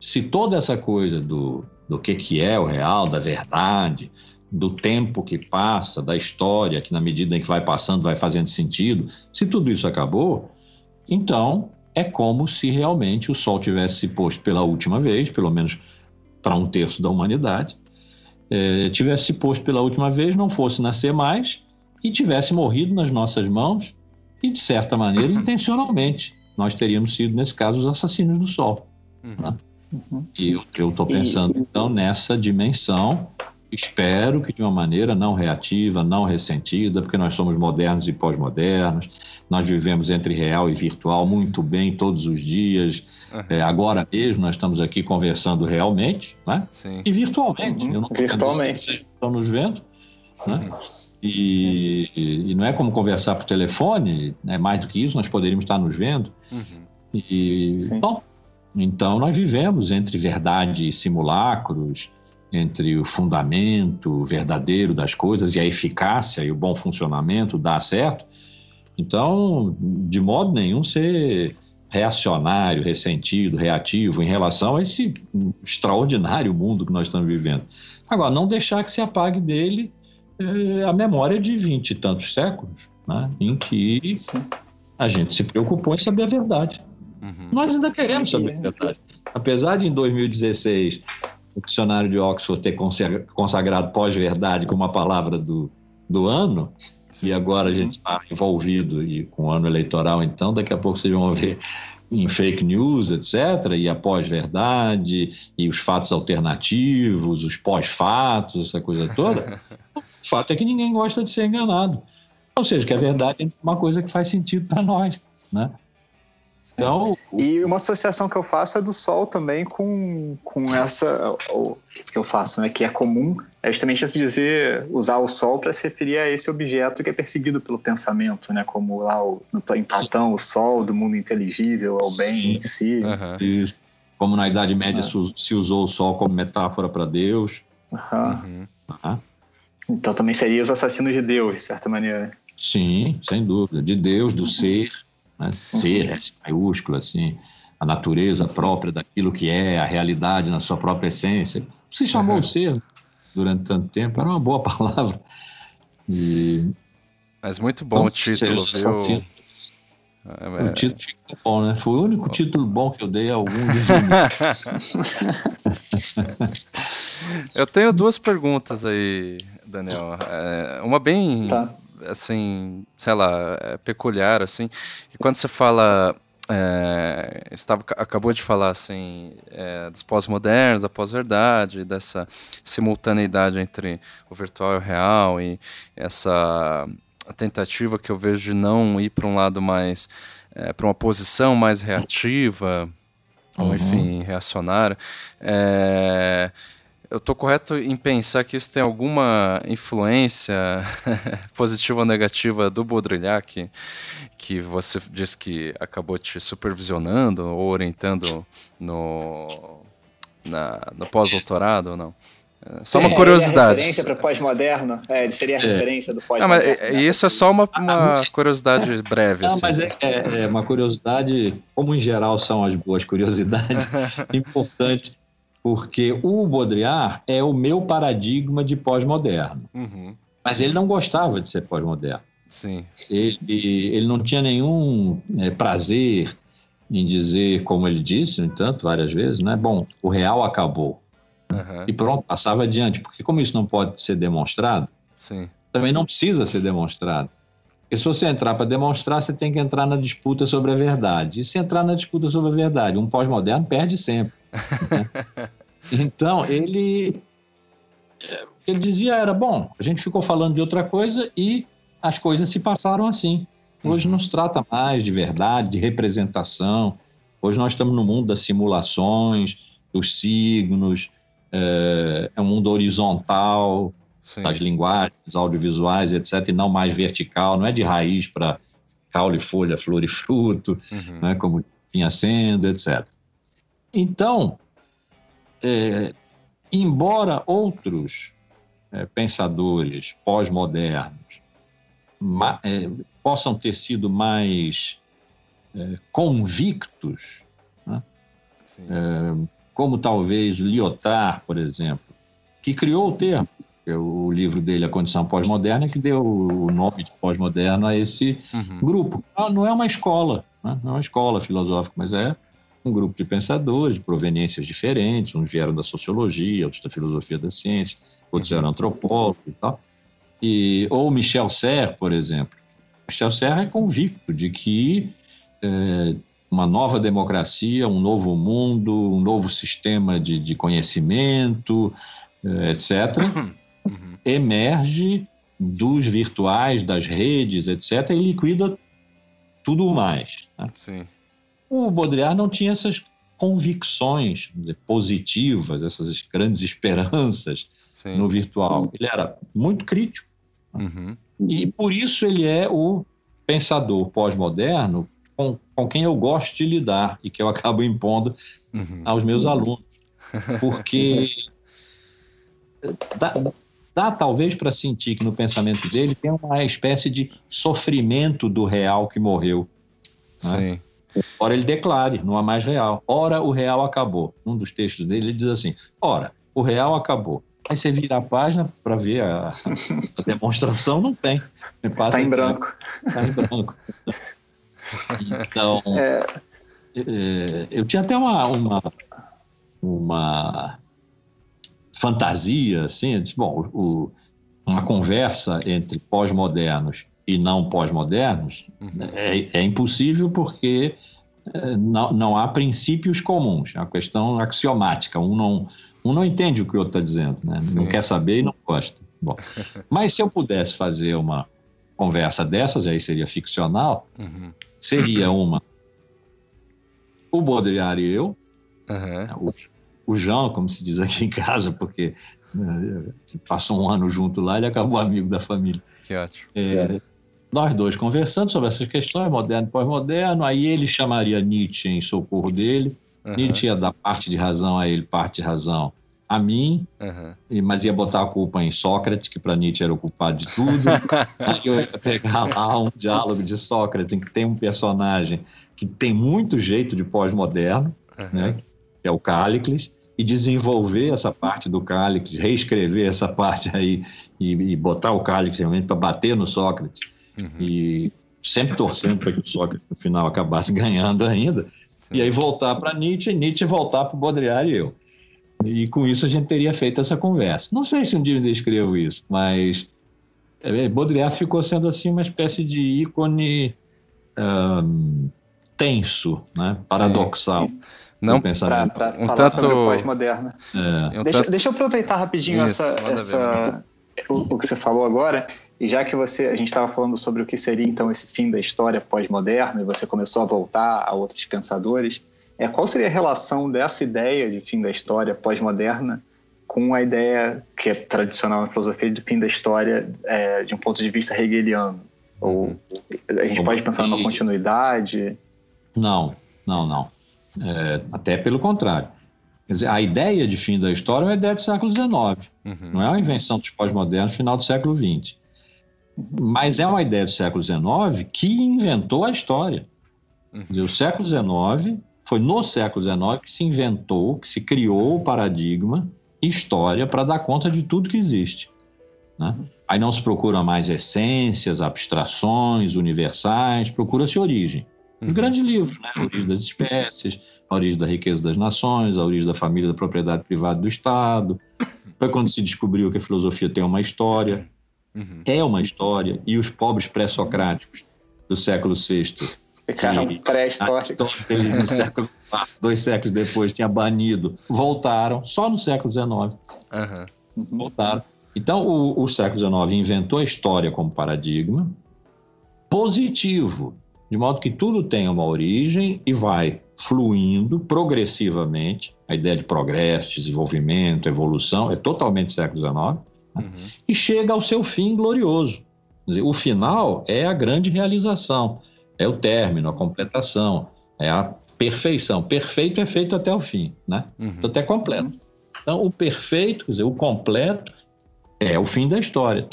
se toda essa coisa do, do que, que é o real, da verdade, do tempo que passa, da história, que na medida em que vai passando vai fazendo sentido, se tudo isso acabou, então é como se realmente o Sol tivesse posto pela última vez, pelo menos para um terço da humanidade, é, tivesse posto pela última vez, não fosse nascer mais e tivesse morrido nas nossas mãos e, de certa maneira, [laughs] intencionalmente. Nós teríamos sido, nesse caso, os assassinos do Sol. Uhum. Né? Uhum. E eu estou pensando, então, nessa dimensão espero que de uma maneira não reativa, não ressentida, porque nós somos modernos e pós-modernos, nós vivemos entre real e virtual muito bem todos os dias. Uhum. É, agora mesmo nós estamos aqui conversando realmente, né? Sim. E virtualmente. Uhum. virtualmente. Estão nos vendo, né? E, e, não é como conversar por telefone, né? mais do que isso, nós poderíamos estar nos vendo. Uhum. E, bom, então nós vivemos entre verdade e simulacros, entre o fundamento verdadeiro das coisas e a eficácia e o bom funcionamento dá certo. Então, de modo nenhum ser reacionário, ressentido, reativo em relação a esse extraordinário mundo que nós estamos vivendo. Agora, não deixar que se apague dele é, a memória de vinte e tantos séculos, né, em que Sim. a gente se preocupou em saber a verdade. Uhum. Nós ainda queremos saber a verdade. Apesar de em 2016 o dicionário de Oxford ter consagrado pós-verdade como a palavra do, do ano, Sim. e agora a gente está envolvido e com o ano eleitoral, então daqui a pouco vocês vão ver em fake news, etc., e a pós-verdade, e os fatos alternativos, os pós-fatos, essa coisa toda. [laughs] o fato é que ninguém gosta de ser enganado. Ou seja, que a verdade é uma coisa que faz sentido para nós, né? Então, e uma associação que eu faço é do Sol também com, com essa o, que eu faço, né, que é comum, é justamente assim dizer usar o Sol para se referir a esse objeto que é perseguido pelo pensamento, né, como lá o, no empatão o Sol do mundo inteligível, ao bem em si. Uhum. Isso. Como na Idade Média uhum. se usou o Sol como metáfora para Deus. Uhum. Então também seria os assassinos de Deus, de certa maneira. Sim, sem dúvida, de Deus, do ser né? ser, S maiúsculo, assim, a natureza própria daquilo que é, a realidade na sua própria essência. Se chamou uhum. ser durante tanto tempo, era uma boa [laughs] palavra. E... Mas muito bom então, o título, viu? Assim, é, o título ficou bom, né? Foi o único título bom que eu dei a algum [laughs] Eu tenho duas perguntas aí, Daniel. É, uma bem tá assim, sei lá, é peculiar, assim. E quando você fala, é, estava, acabou de falar, assim, é, dos pós-modernos, da pós-verdade, dessa simultaneidade entre o virtual e o real, e essa tentativa que eu vejo de não ir para um lado mais, é, para uma posição mais reativa, uhum. ou enfim, reacionária. É, eu estou correto em pensar que isso tem alguma influência [laughs] positiva ou negativa do Baudrillard, que você disse que acabou te supervisionando ou orientando no, na, no pós-doutorado ou não? É, só uma curiosidade. Ele é referência para o pós-moderno? É, ele seria a é. referência do pós-moderno. É, isso é só uma, uma curiosidade [laughs] breve. Não, assim. mas é, é, é, uma curiosidade, como em geral são as boas curiosidades, [laughs] importante porque o Baudrillard é o meu paradigma de pós-moderno. Uhum. Mas ele não gostava de ser pós-moderno. Sim. Ele, ele não tinha nenhum é, prazer em dizer, como ele disse, no entanto, várias vezes, né? Bom, o real acabou. Uhum. E pronto, passava adiante. Porque como isso não pode ser demonstrado, Sim. também não precisa ser demonstrado. Porque se você entrar para demonstrar, você tem que entrar na disputa sobre a verdade. E se entrar na disputa sobre a verdade, um pós-moderno perde sempre. Né? [laughs] Então, ele. É, o que ele dizia era: bom, a gente ficou falando de outra coisa e as coisas se passaram assim. Hoje uhum. não se trata mais de verdade, de representação. Hoje nós estamos no mundo das simulações, dos signos, é, é um mundo horizontal, Sim. das linguagens audiovisuais, etc., e não mais vertical, não é de raiz para caule, folha, flor e fruto, uhum. né, como vinha sendo, etc. Então, é, embora outros é, pensadores pós-modernos é, possam ter sido mais é, convictos, né? Como talvez Lyotard, por exemplo, que criou o termo, é o livro dele, A Condição Pós-Moderna, que deu o nome de pós-moderno a esse uhum. grupo. Não é uma escola, né? não é uma escola filosófica, mas é um grupo de pensadores de proveniências diferentes, uns vieram da sociologia, outros da filosofia da ciência, outros eram antropólogos e tal. E, ou Michel Serres, por exemplo. Michel Serres é convicto de que é, uma nova democracia, um novo mundo, um novo sistema de, de conhecimento, é, etc., uhum. emerge dos virtuais, das redes, etc., e liquida tudo mais. Né? Sim. O Baudrillard não tinha essas convicções positivas, essas grandes esperanças Sim. no virtual. Ele era muito crítico. Uhum. E por isso ele é o pensador pós-moderno com, com quem eu gosto de lidar e que eu acabo impondo uhum. aos meus alunos. Porque [laughs] dá, dá talvez para sentir que no pensamento dele tem uma espécie de sofrimento do real que morreu. Né? Sim. Ora ele declare, não há mais real. Ora o real acabou. Um dos textos dele ele diz assim: ora, o real acabou. Aí você vira a página para ver a, a, [laughs] demonstração, não tem. Está em branco. Está em branco. Então, é... É, eu tinha até uma, uma, uma fantasia, assim, eu disse, bom, o, uma conversa entre pós-modernos e não pós-modernos uhum. é, é, impossível porque é, não, não há princípios comuns, é uma questão axiomática, um não, um não entende o que o outro está dizendo, né? não quer saber e não gosta. Bom, mas se eu pudesse fazer uma conversa dessas, aí seria ficcional, uhum. Seria uma o Baudrillard e eu, uhum o João, como se diz aqui em casa, porque né, passou um ano junto lá, ele acabou amigo da família. Que ótimo. É, nós dois conversando sobre essas questões, moderno e pós-moderno, aí ele chamaria Nietzsche em socorro dele, uhum. Nietzsche ia dar parte de razão a ele, parte de razão a mim, uhum. mas ia botar a culpa em Sócrates, que para Nietzsche era o culpado de tudo. [laughs] aí eu ia pegar lá um diálogo de Sócrates, em que tem um personagem que tem muito jeito de pós-moderno, uhum. né, que é o Cálicles, e desenvolver essa parte do Cálix, reescrever essa parte aí e, e botar o Cálix realmente para bater no Sócrates. Uhum. E sempre torcendo para que o Sócrates no final acabasse [laughs] ganhando ainda. E aí voltar para Nietzsche, e Nietzsche voltar para o Baudrillard e eu. E com isso a gente teria feito essa conversa. Não sei se um dia eu escrevo isso, mas é, Baudrillard ficou sendo assim uma espécie de ícone um, tenso, né? paradoxal. Sim, sim. Não para um falar tanto... sobre o pós-moderno. É. Deixa, tanto... deixa eu aproveitar rapidinho Isso, essa, essa o, o, que você falou agora, e já que você a gente estava falando sobre o que seria então esse fim da história pós-moderna, e você começou a voltar a outros pensadores, é, qual seria a relação dessa ideia de fim da história pós-moderna com a ideia que é tradicional na filosofia de fim da história é, de um ponto de vista hegeliano? Ou uhum. a gente pode pensar numa continuidade? Não, não, não. É, até pelo contrário. Quer dizer, a ideia de fim da história é uma ideia do século XIX. Uhum. Não é uma invenção dos pós-modernos final do século XX. Mas é uma ideia do século XIX que inventou a história. Uhum. O século XIX foi no século XIX que se inventou, que se criou o paradigma história para dar conta de tudo que existe. Né? Aí não se procura mais essências, abstrações universais, procura-se origem. Os uhum. grandes livros, né? A origem das espécies, a origem da riqueza das nações, a origem da família, da propriedade privada do Estado. Foi quando se descobriu que a filosofia tem uma história, uhum. é uma história, e os pobres pré-socráticos do século VI. Ficaram pré-históricos. no século [laughs] dois séculos depois tinha banido, voltaram só no século XIX. Uhum. Voltaram. Então, o, o século XIX inventou a história como paradigma positivo de modo que tudo tem uma origem e vai fluindo progressivamente. A ideia de progresso, desenvolvimento, evolução é totalmente século XIX né? uhum. e chega ao seu fim glorioso. Dizer, o final é a grande realização, é o término, a completação, é a perfeição. Perfeito é feito até o fim, né? Uhum. Então, até completo. Então, o perfeito, quer dizer, o completo é o fim da história.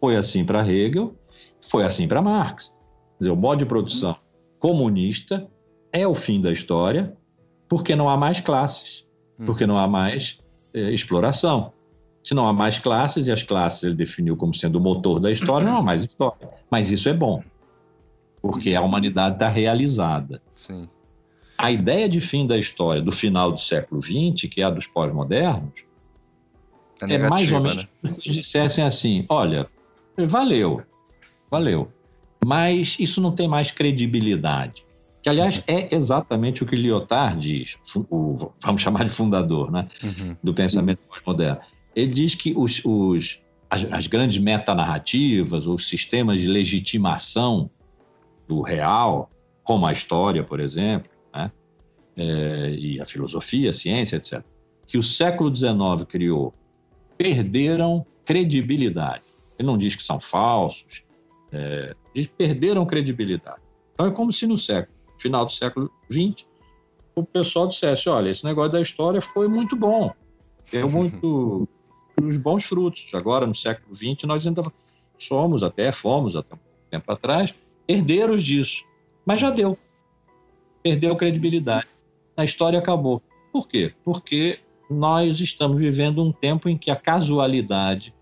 Foi assim para Hegel, foi assim para Marx dizer, o modo de produção comunista é o fim da história, porque não há mais classes, porque não há mais é, exploração. Se não há mais classes, e as classes ele definiu como sendo o motor da história, não há mais história. Mas isso é bom, porque a humanidade está realizada. Sim. a ideia de fim da história do final do século XX, que é a dos pós-modernos, é, é, mais ou menos né? se dissessem assim: olha, valeu, valeu, mas isso não tem mais credibilidade. Que, aliás, é exatamente o que Lyotard diz, o, vamos chamar de fundador né, uhum. do pensamento pós-moderno. Ele diz que os, os, as, as grandes metanarrativas, os sistemas de legitimação do real, como a história, por exemplo, né, é, e a filosofia, a ciência, etc., que o século XIX criou, perderam credibilidade. Ele não diz que são falsos, é, eles perderam credibilidade. Então é como se no século, final do século XX, o pessoal dissesse: olha, esse negócio da história foi muito bom, deu muito [laughs] os bons frutos. Agora, no século XX, nós ainda somos, até fomos, até um tempo atrás, herdeiros disso. Mas já deu. Perdeu credibilidade. A história acabou. Por quê? Porque nós estamos vivendo um tempo em que a casualidade,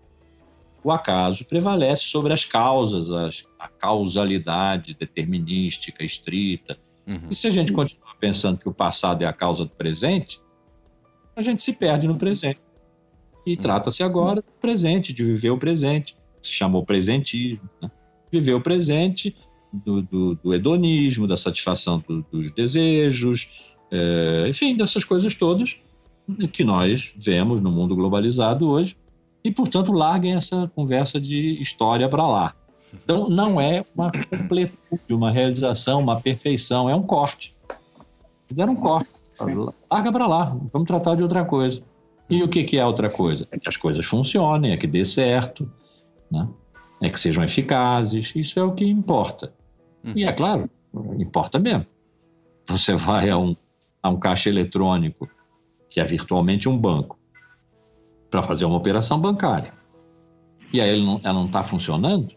o acaso, prevalece sobre as causas, as, a causalidade determinística, estrita. Uhum. E se a gente continuar pensando que o passado é a causa do presente, a gente se perde no presente. E uhum. trata-se agora do presente, de viver o presente. Se chamou presentismo. Né? Viver o presente do, do, do hedonismo, da satisfação do, dos desejos, é, enfim, dessas coisas todas que nós vemos no mundo globalizado hoje. E, portanto, larguem essa conversa de história para lá. Então, não é uma completude, uma realização, uma perfeição, é um corte. Fizeram um corte. Sim. Larga para lá, vamos tratar de outra coisa. E o que, que é outra coisa? É que as coisas funcionem, é que dê certo, né? é que sejam eficazes, isso é o que importa. E é claro, importa mesmo. Você vai a um, a um caixa eletrônico, que é virtualmente um banco, para fazer uma operação bancária. E aí ela não está funcionando,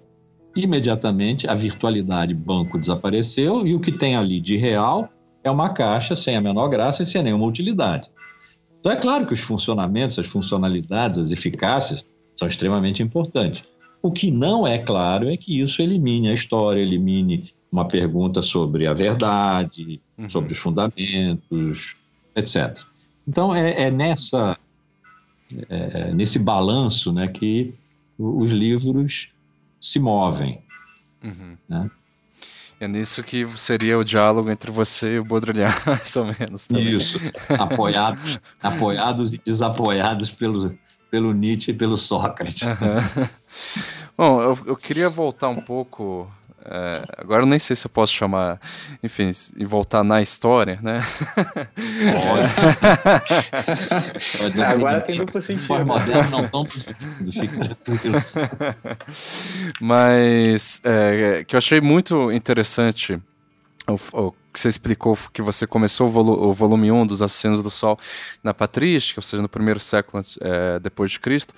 imediatamente a virtualidade banco desapareceu e o que tem ali de real é uma caixa sem a menor graça e sem nenhuma utilidade. Então, é claro que os funcionamentos, as funcionalidades, as eficácias são extremamente importantes. O que não é claro é que isso elimine a história, elimine uma pergunta sobre a verdade, uhum. sobre os fundamentos, etc. Então, é, é nessa, é, nesse balanço né, que os livros se movem. Uhum. Né? É nisso que seria o diálogo entre você e o Baudrillard, [laughs] mais ou menos. Também. Isso, apoiados, apoiados e desapoiados pelo, pelo Nietzsche e pelo Sócrates. Uhum. Bom, eu, eu queria voltar um pouco é, agora eu nem sei se eu posso chamar, enfim, e voltar na história, né? Pode. [laughs] agora tem duplo sentido. Moderno não tão Mas é, que eu achei muito interessante o, o, que você explicou que você começou o, volu o volume 1 dos Assassinos do Sol na patrística, ou seja, no primeiro século é, depois de Cristo,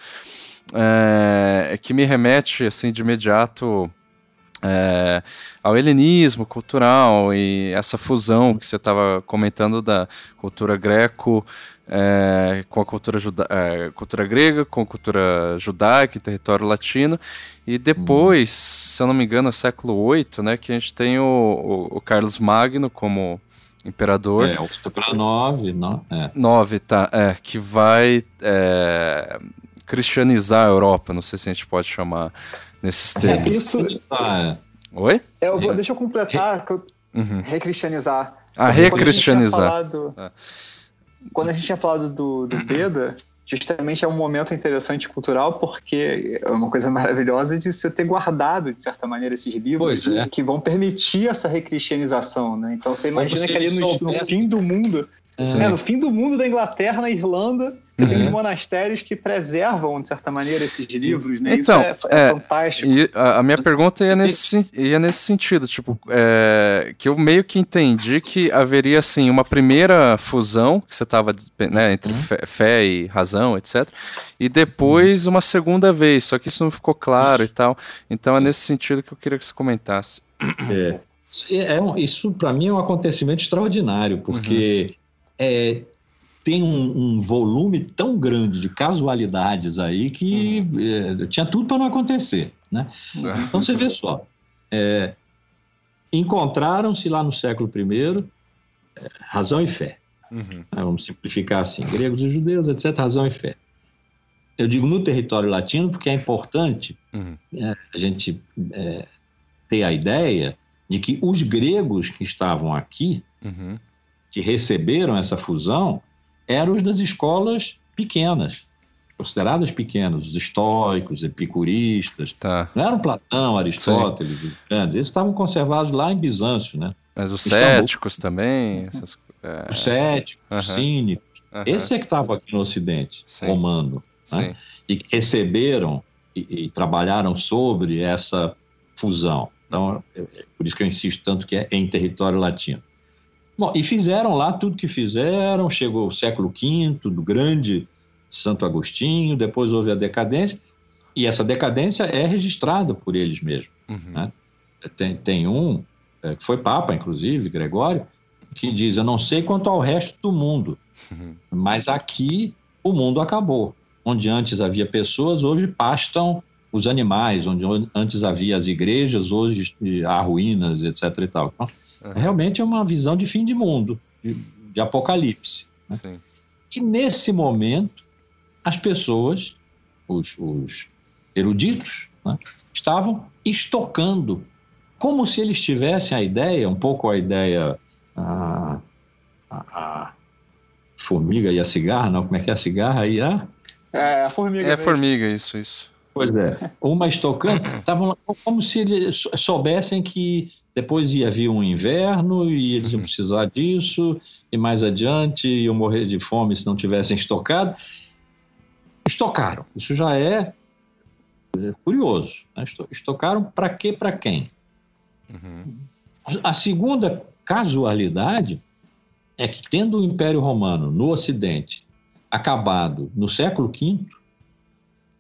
é, que me remete assim de imediato é, ao helenismo cultural e essa fusão que você estava comentando da cultura greco é, com a cultura, juda é, cultura grega, com a cultura judaica e território latino. E depois, hum. se eu não me engano, no século VIII, né, que a gente tem o, o, o Carlos Magno como imperador. É, o século 9, não? É. 9, tá. É, que vai é, cristianizar a Europa, não sei se a gente pode chamar nesses é, termos. É, isso. Ah, Oi? Eu vou, deixa eu completar, que eu, uhum. recristianizar. Ah, recristianizar. Ah. Quando a gente tinha falado do, do [clears throat] Beda, justamente é um momento interessante cultural, porque é uma coisa maravilhosa de você ter guardado, de certa maneira, esses livros é. que vão permitir essa recristianização, né? Então você imagina que ali no, no fim do mundo, é, no fim do mundo da Inglaterra, na Irlanda, você uhum. tem monastérios que preservam, de certa maneira, esses livros, né? Então, Isso é, é, é fantástico. E a, a, minha pergunta ia nesse, ia nesse sentido, tipo, é, que eu meio que entendi que haveria, assim, uma primeira fusão, que você estava, né, entre uhum. fé, fé, e razão, etc., e depois uma segunda vez, só que isso não ficou claro e tal. Então é nesse sentido que eu queria que você comentasse. É. É, é isso, para mim, é um acontecimento extraordinário, porque uhum. é, tem um, um, volume tão grande de casualidades aí que uhum. é, tinha tudo para não acontecer. Né? Uhum. Então você vê [laughs] só, é, encontraram-se lá no século I é, razão e fé. Uhum. Vamos simplificar assim: gregos e judeus, etc., razão e fé. Eu digo no território latino porque é importante uhum. é, a gente é, ter a ideia de que os gregos que estavam aqui, uhum. que receberam essa fusão, eram os das escolas pequenas, consideradas pequenas, os estoicos, epicuristas. Tá. Não eram Platão, Aristóteles, os grandes. Eles estavam conservados lá em Bizâncio, né? Mas os céticos também? Essas, é... Os céticos, os cínicos. Esses é que estavam aqui no Ocidente, Sim. romano. Né? E que receberam e, e, trabalharam sobre essa fusão. Então, é, é por isso que eu insisto tanto que é em território latino. Bom, e fizeram lá tudo que fizeram, chegou o século V, do grande Santo Agostinho, depois houve a decadência, e essa decadência é registrada por eles mesmos. Uhum. Né? Tem, tem um, é, que foi Papa, inclusive, Gregório, que diz: Eu não sei quanto ao resto do mundo, uhum. mas aqui o mundo acabou. Onde antes havia pessoas, hoje pastam os animais, onde antes havia as igrejas, hoje há ruínas, etc. E tal. Então, Uhum. Realmente é uma visão de fim de mundo, de, de apocalipse. Né? E nesse momento, as pessoas, os, os eruditos, né, estavam estocando, como se eles tivessem a ideia, um pouco a ideia. A, a, a formiga e a cigarra, não? Como é que é a cigarra e a. É, a formiga. É a formiga, isso, isso. Pois é. Uma estocando, [clears throat] estavam como se eles soubessem que depois ia vir um inverno e eles iam [laughs] precisar disso, e mais adiante iam morrer de fome se não tivessem estocado. Estocaram. Isso já é, é curioso. Né? Estocaram para quê, para quem? Uhum. A segunda casualidade é que, tendo o Império Romano no Ocidente acabado no século V,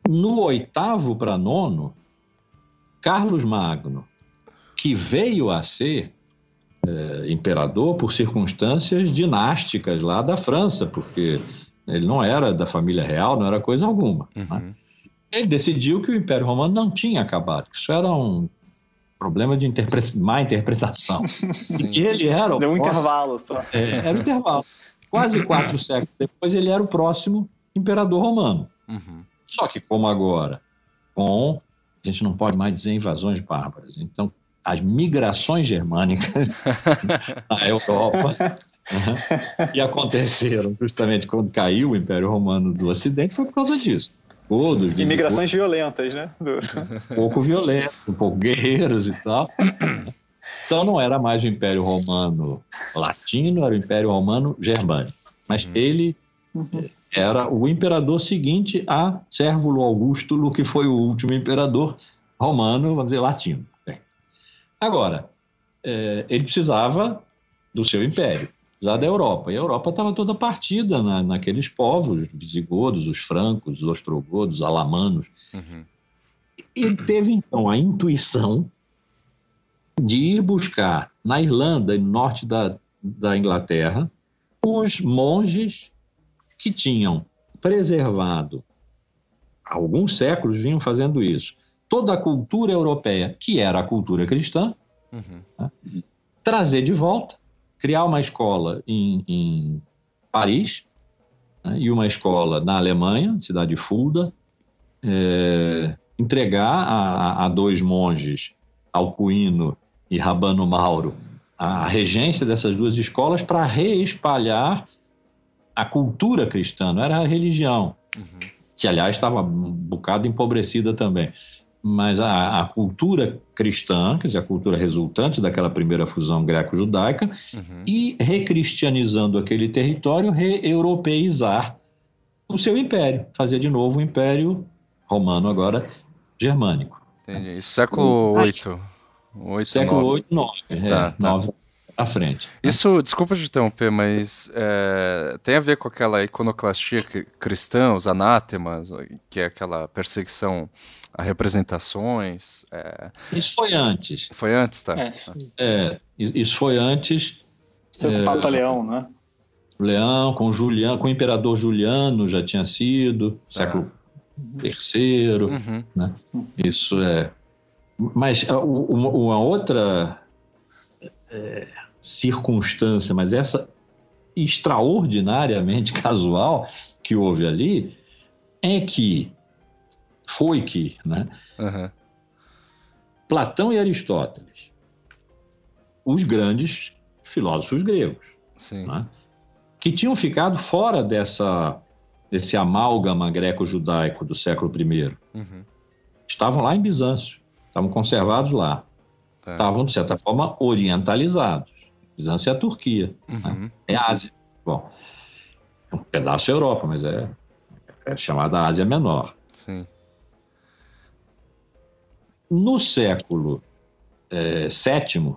no oitavo para nono, Carlos Magno que veio a ser é, imperador por circunstâncias dinásticas lá da França, porque ele não era da família real, não era coisa alguma. Né? Uhum. Né? Ele decidiu que o Império Romano não tinha acabado, que isso era um problema de interpre... má interpretação. e ele era o Deu um próximo... intervalo só. É, era um intervalo. Quase quatro [laughs] séculos depois, ele era o próximo imperador romano. Uhum. Só que, como agora, com. A gente não pode mais dizer invasões bárbaras. Então, as migrações germânicas [laughs] na Europa uhum, e aconteceram justamente quando caiu o Império Romano do Ocidente foi por causa disso. Todos, Imigrações violentas, né? Do... Um pouco violentos, um pouco guerreiros e tal. Então não era mais o Império Romano latino, era o Império Romano germânico. Mas uhum. ele uhum. era o imperador seguinte a Sérvulo Augusto, que foi o último imperador romano, vamos dizer, latino. Agora, é, ele precisava do seu império, precisava da Europa. E a Europa estava toda partida na, naqueles povos, os visigodos, os francos, os ostrogodos, os alamanos. Uhum. Ele teve, então, a intuição de ir buscar na Irlanda e no norte da, da Inglaterra os monges que tinham preservado, há alguns séculos vinham fazendo isso, toda a cultura europeia, que era a cultura cristã, uhum. né? trazer de volta, criar uma escola em, em Paris né? e uma escola na Alemanha, cidade de Fulda, é, entregar a, a, dois monges, Alcuino e Rabano Mauro, a regência dessas duas escolas para reespalhar a cultura cristã, não era a religião, uhum. que aliás estava um bocado empobrecida também mas a, a, cultura cristã, quer dizer, a cultura resultante daquela primeira fusão greco-judaica, uhum. e recristianizando aquele território, re-europeizar o seu império, fazer de novo o império romano, agora germânico. Entendi. Século VIII. Século VIII, IX. Tá, é, tá à frente. Né? Isso, desculpa de interromper, mas é, tem a ver com aquela iconoclastia cristã, os anátemas, que é aquela perseguição a representações. É... Isso foi antes. Foi antes, tá? É, é isso foi antes. Isso foi com o Papa Leão, né? Leão, com Juliano, com o imperador Juliano já tinha sido, tá. século terceiro, uhum. né? Isso é. Mas uma outra é, circunstância, mas essa extraordinariamente [laughs] casual que houve ali é que foi que, né? Uhum. Platão e Aristóteles, os grandes filósofos gregos, né? que tinham ficado fora dessa desse amálgama greco-judaico do século I, uhum. estavam lá em Bizâncio, estavam conservados lá, tá. estavam de certa forma orientalizados. Bizâncio é a Turquia, né? uhum. né? é a Ásia. Bom, um pedaço da Europa, mas é, é chamada Ásia Menor. Sim. No século é, VII, uhum.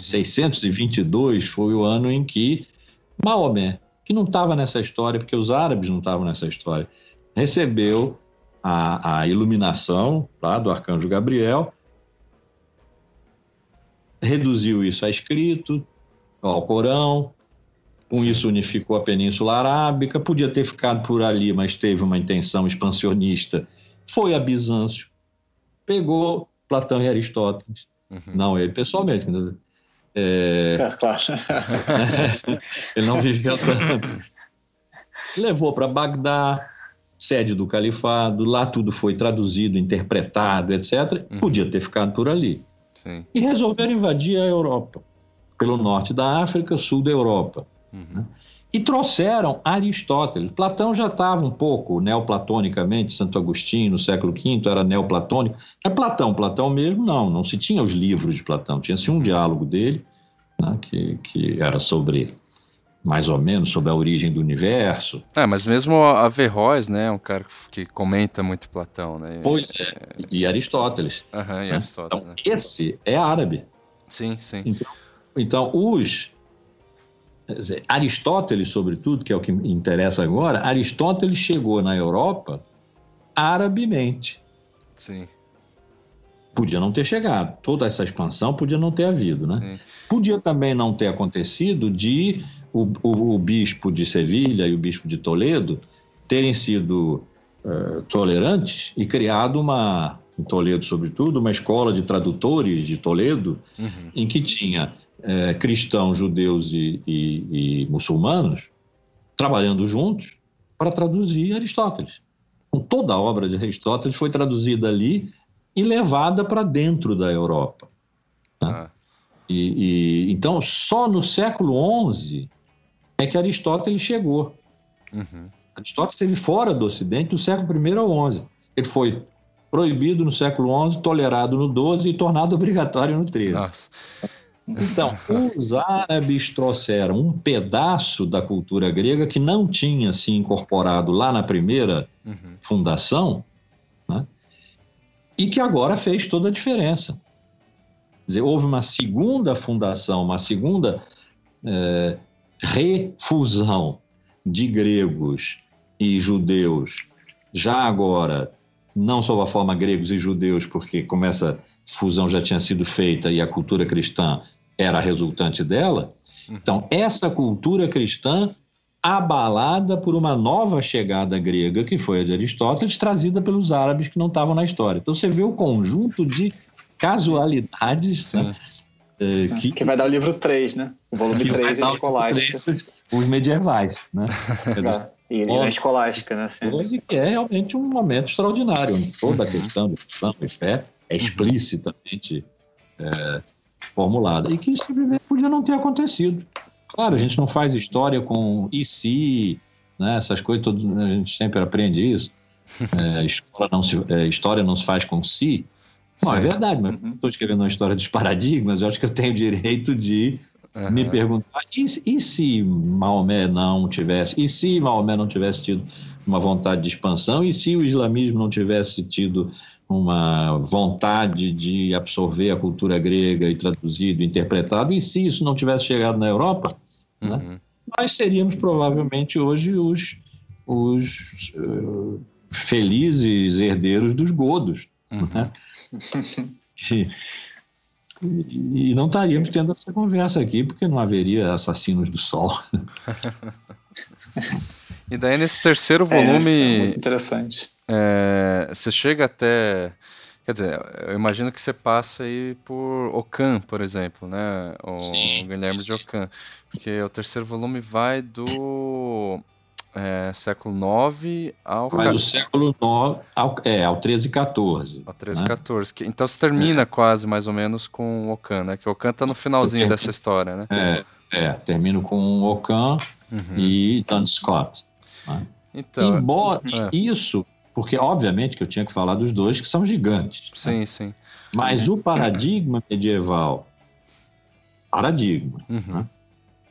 622 foi o ano em que Maomé, que não estava nessa história, porque os árabes não estavam nessa história, recebeu a, a iluminação lá do arcanjo Gabriel, reduziu isso a escrito, ao Corão, com Sim. isso unificou a Península Arábica, podia ter ficado por ali, mas teve uma intenção expansionista, foi a Bizâncio, pegou Platão e Aristóteles, uhum. não ele pessoalmente, é... é claro. [laughs] ele não viveu tanto. Levou para Bagdá, sede do califado, lá tudo foi traduzido, interpretado, etc. Uhum. Podia ter ficado por ali. Sim. E resolveram invadir a Europa, pelo norte da África, sul da Europa. Uhum. Né? E trouxeram Aristóteles. Platão já estava um pouco neoplatonicamente, Santo Agostinho, no século V, era neoplatônico. É Platão, Platão mesmo, não, não se tinha os livros de Platão, tinha-se um diálogo dele, né, que, que era sobre, mais ou menos, sobre a origem do universo. É, mas mesmo Averroes, né, é um cara que comenta muito Platão, né? Pois é, e Aristóteles. Aham, e né? Aristóteles. Então, né? esse é árabe. Sim, sim. Então, então os dizer, Aristóteles, sobretudo, que é o que interessa agora, Aristóteles chegou na Europa arabemente. Sim. Podia não ter chegado. Toda essa expansão podia não ter havido, né? Sim. Podia também não ter acontecido de o, o, o, bispo de Sevilha e o bispo de Toledo terem sido uh, tolerantes e criado uma, em Toledo sobretudo, uma escola de tradutores de Toledo, uhum. em que tinha é, cristãos, judeus e, e, e, muçulmanos trabalhando juntos para traduzir Aristóteles. Então, toda a obra de Aristóteles foi traduzida ali e levada para dentro da Europa. Né? Ah. E, então, só no século XI é que Aristóteles chegou. Uhum. Aristóteles esteve fora do Ocidente do século I ao XI. Ele foi proibido no século XI, tolerado no XII e tornado obrigatório no XIII. Nossa. Então, os árabes trouxeram um pedaço da cultura grega que não tinha se incorporado lá na primeira uhum. fundação, né? e que agora fez toda a diferença. Dizer, houve uma segunda fundação, uma segunda é, refusão de gregos e judeus, já agora, não sob a forma gregos e judeus, porque como essa fusão já tinha sido feita e a cultura cristã era resultante dela. Então, essa cultura cristã abalada por uma nova chegada grega, que foi a de Aristóteles, trazida pelos árabes que não estavam na história. Então, você vê o conjunto de casualidades né, é, que, que vai dar o livro 3, né? O volume 3 é escolástica. Os medievais, né? [laughs] É, e a escolástica, né? Sempre. Que é realmente um momento extraordinário, onde toda a questão do cristão e fé é explicitamente é, formulada e que simplesmente podia não ter acontecido. Claro, a gente não faz história com e se, né, essas coisas, a gente sempre aprende isso. [laughs] É, história, não se, é, história não se faz com si. Não, é verdade, mas uhum. estou escrevendo uma história dos paradigmas, eu acho que eu tenho o direito de uhum. me perguntar: e, e, se Maomé não tivesse, e se Maomé não tivesse tido uma vontade de expansão, e se o islamismo não tivesse tido uma vontade de absorver a cultura grega e traduzido, interpretado, e se isso não tivesse chegado na Europa, né, uhum. né, nós seríamos provavelmente hoje os, os uh, felizes herdeiros dos godos. Uhum. Né? [laughs] E, e não estaríamos tendo essa conversa aqui, porque não haveria assassinos do sol. [laughs] e daí, nesse terceiro volume. É, é interessante é, você chega até Quer dizer, eu imagino que você passa aí por Ockham, por exemplo, né? O Sim, Guilherme de Ockham. Porque o terceiro volume vai do é, século IX ao... Vai do século IX ao, é, ao 13 e 14. Ao 13 e né? 14. Que, então se termina é. quase, mais ou menos, com o Ockham, né? Que o Ockham tá no finalzinho dessa história, né? É, é termino com o Ockham uhum. e Don Scott. Né? Então, Embora é. isso, porque obviamente que eu tinha que falar dos dois que são gigantes. Né? Sim, né? sim. Mas o paradigma medieval, paradigma, uhum. né?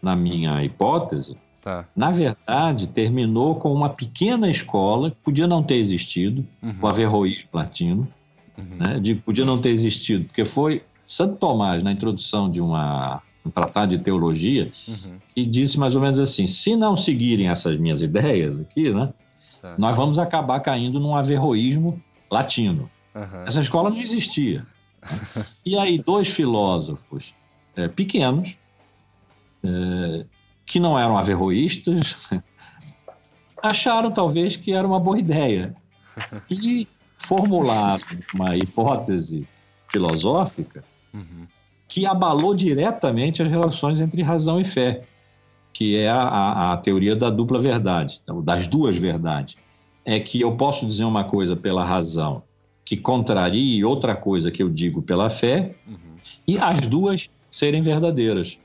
na minha hipótese, Tá. Na verdade, terminou com uma pequena escola que podia não ter existido, uhum. o Averroísmo Latino, uhum. né? de, podia não ter existido, porque foi Santo Tomás, na introdução de uma, um tratado de teologia, uhum. que disse mais ou menos assim: se não seguirem essas minhas ideias aqui, né, tá. nós vamos acabar caindo num Averroísmo latino. Essa escola não existia. e aí, dois filósofos é, pequenos. É, que não eram averroístas, [laughs] acharam talvez que era uma boa ideia e formularam uma hipótese filosófica uhum. que abalou diretamente as relações entre razão e fé, que é a, a, teoria da dupla verdade, das duas verdades. É que eu posso dizer uma coisa pela razão que contrarie outra coisa que eu digo pela fé, uhum. e as duas serem verdadeiras.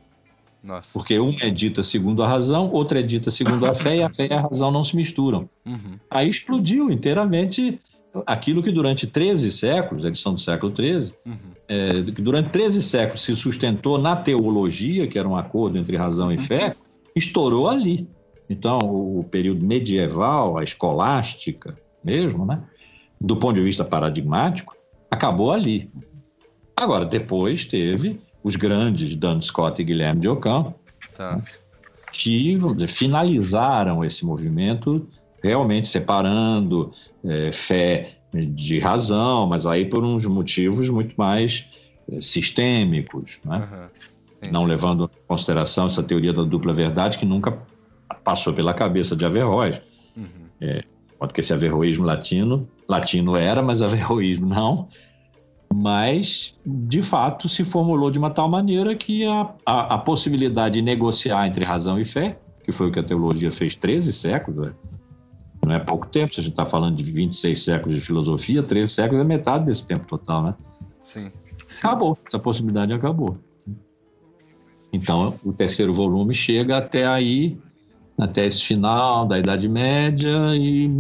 Nossa. Porque uma é dita segundo a razão, outra é dita segundo a fé, e a fé e a razão não se misturam. Uhum. Aí explodiu inteiramente aquilo que durante 13 séculos, eles são do século XIII, uhum. é, que durante 13 séculos se sustentou na teologia, que era um acordo entre razão e uhum. fé, estourou ali. Então, o período medieval, a escolástica mesmo, né, do ponto de vista paradigmático, acabou ali. Agora, depois teve os grandes Dan Scott e Guilherme de Ocampo, tá. que dizer, finalizaram esse movimento realmente separando é, fé de razão, mas aí por uns motivos muito mais é, sistêmicos, né? uhum. não levando em consideração essa teoria da dupla verdade que nunca passou pela cabeça de Averroes. Uhum. É, pode que esse averroísmo latino, latino era, mas [laughs] averroísmo não, mas de fato se formulou de uma tal maneira que a, a, a, possibilidade de negociar entre razão e fé, que foi o que a teologia fez 13 séculos, né? não é pouco tempo, se a gente está falando de 26 séculos de filosofia, 13 séculos é metade desse tempo total, né? Sim. Acabou, essa possibilidade acabou. Então, o terceiro volume chega até aí, até esse final da Idade Média e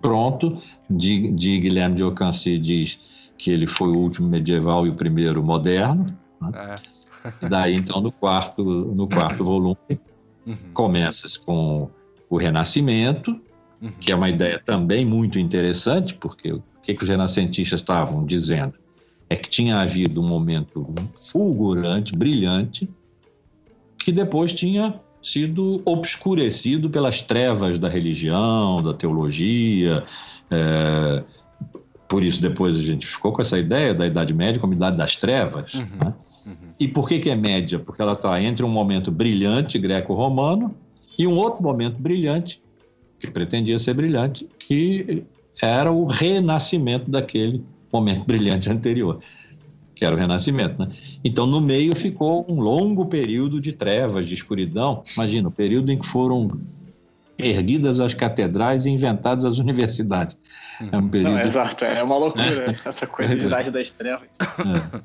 pronto. De, de Guilherme de se diz que ele foi o último medieval e o primeiro moderno. Né? É. Daí, então, no quarto, no quarto volume, uhum. começa-se com o Renascimento, uhum. que é uma ideia também muito interessante, porque o que, que os renascentistas estavam dizendo? É que tinha havido um momento fulgurante, brilhante, que depois tinha sido obscurecido pelas trevas da religião, da teologia, é, por isso depois a gente ficou com essa ideia da Idade Média como Idade das Trevas. Uhum, né? uhum. E por que, que é média? Porque ela está entre um momento brilhante greco-romano e um outro momento brilhante, que pretendia ser brilhante, que era o renascimento daquele momento brilhante anterior, que era o renascimento. Né? Então, no meio ficou um longo período de trevas, de escuridão. Imagina, o período em que foram erguidas as catedrais e inventadas as universidades. É um período... Não, é exato, é uma loucura é. [laughs] essa coisa de idade das trevas. É.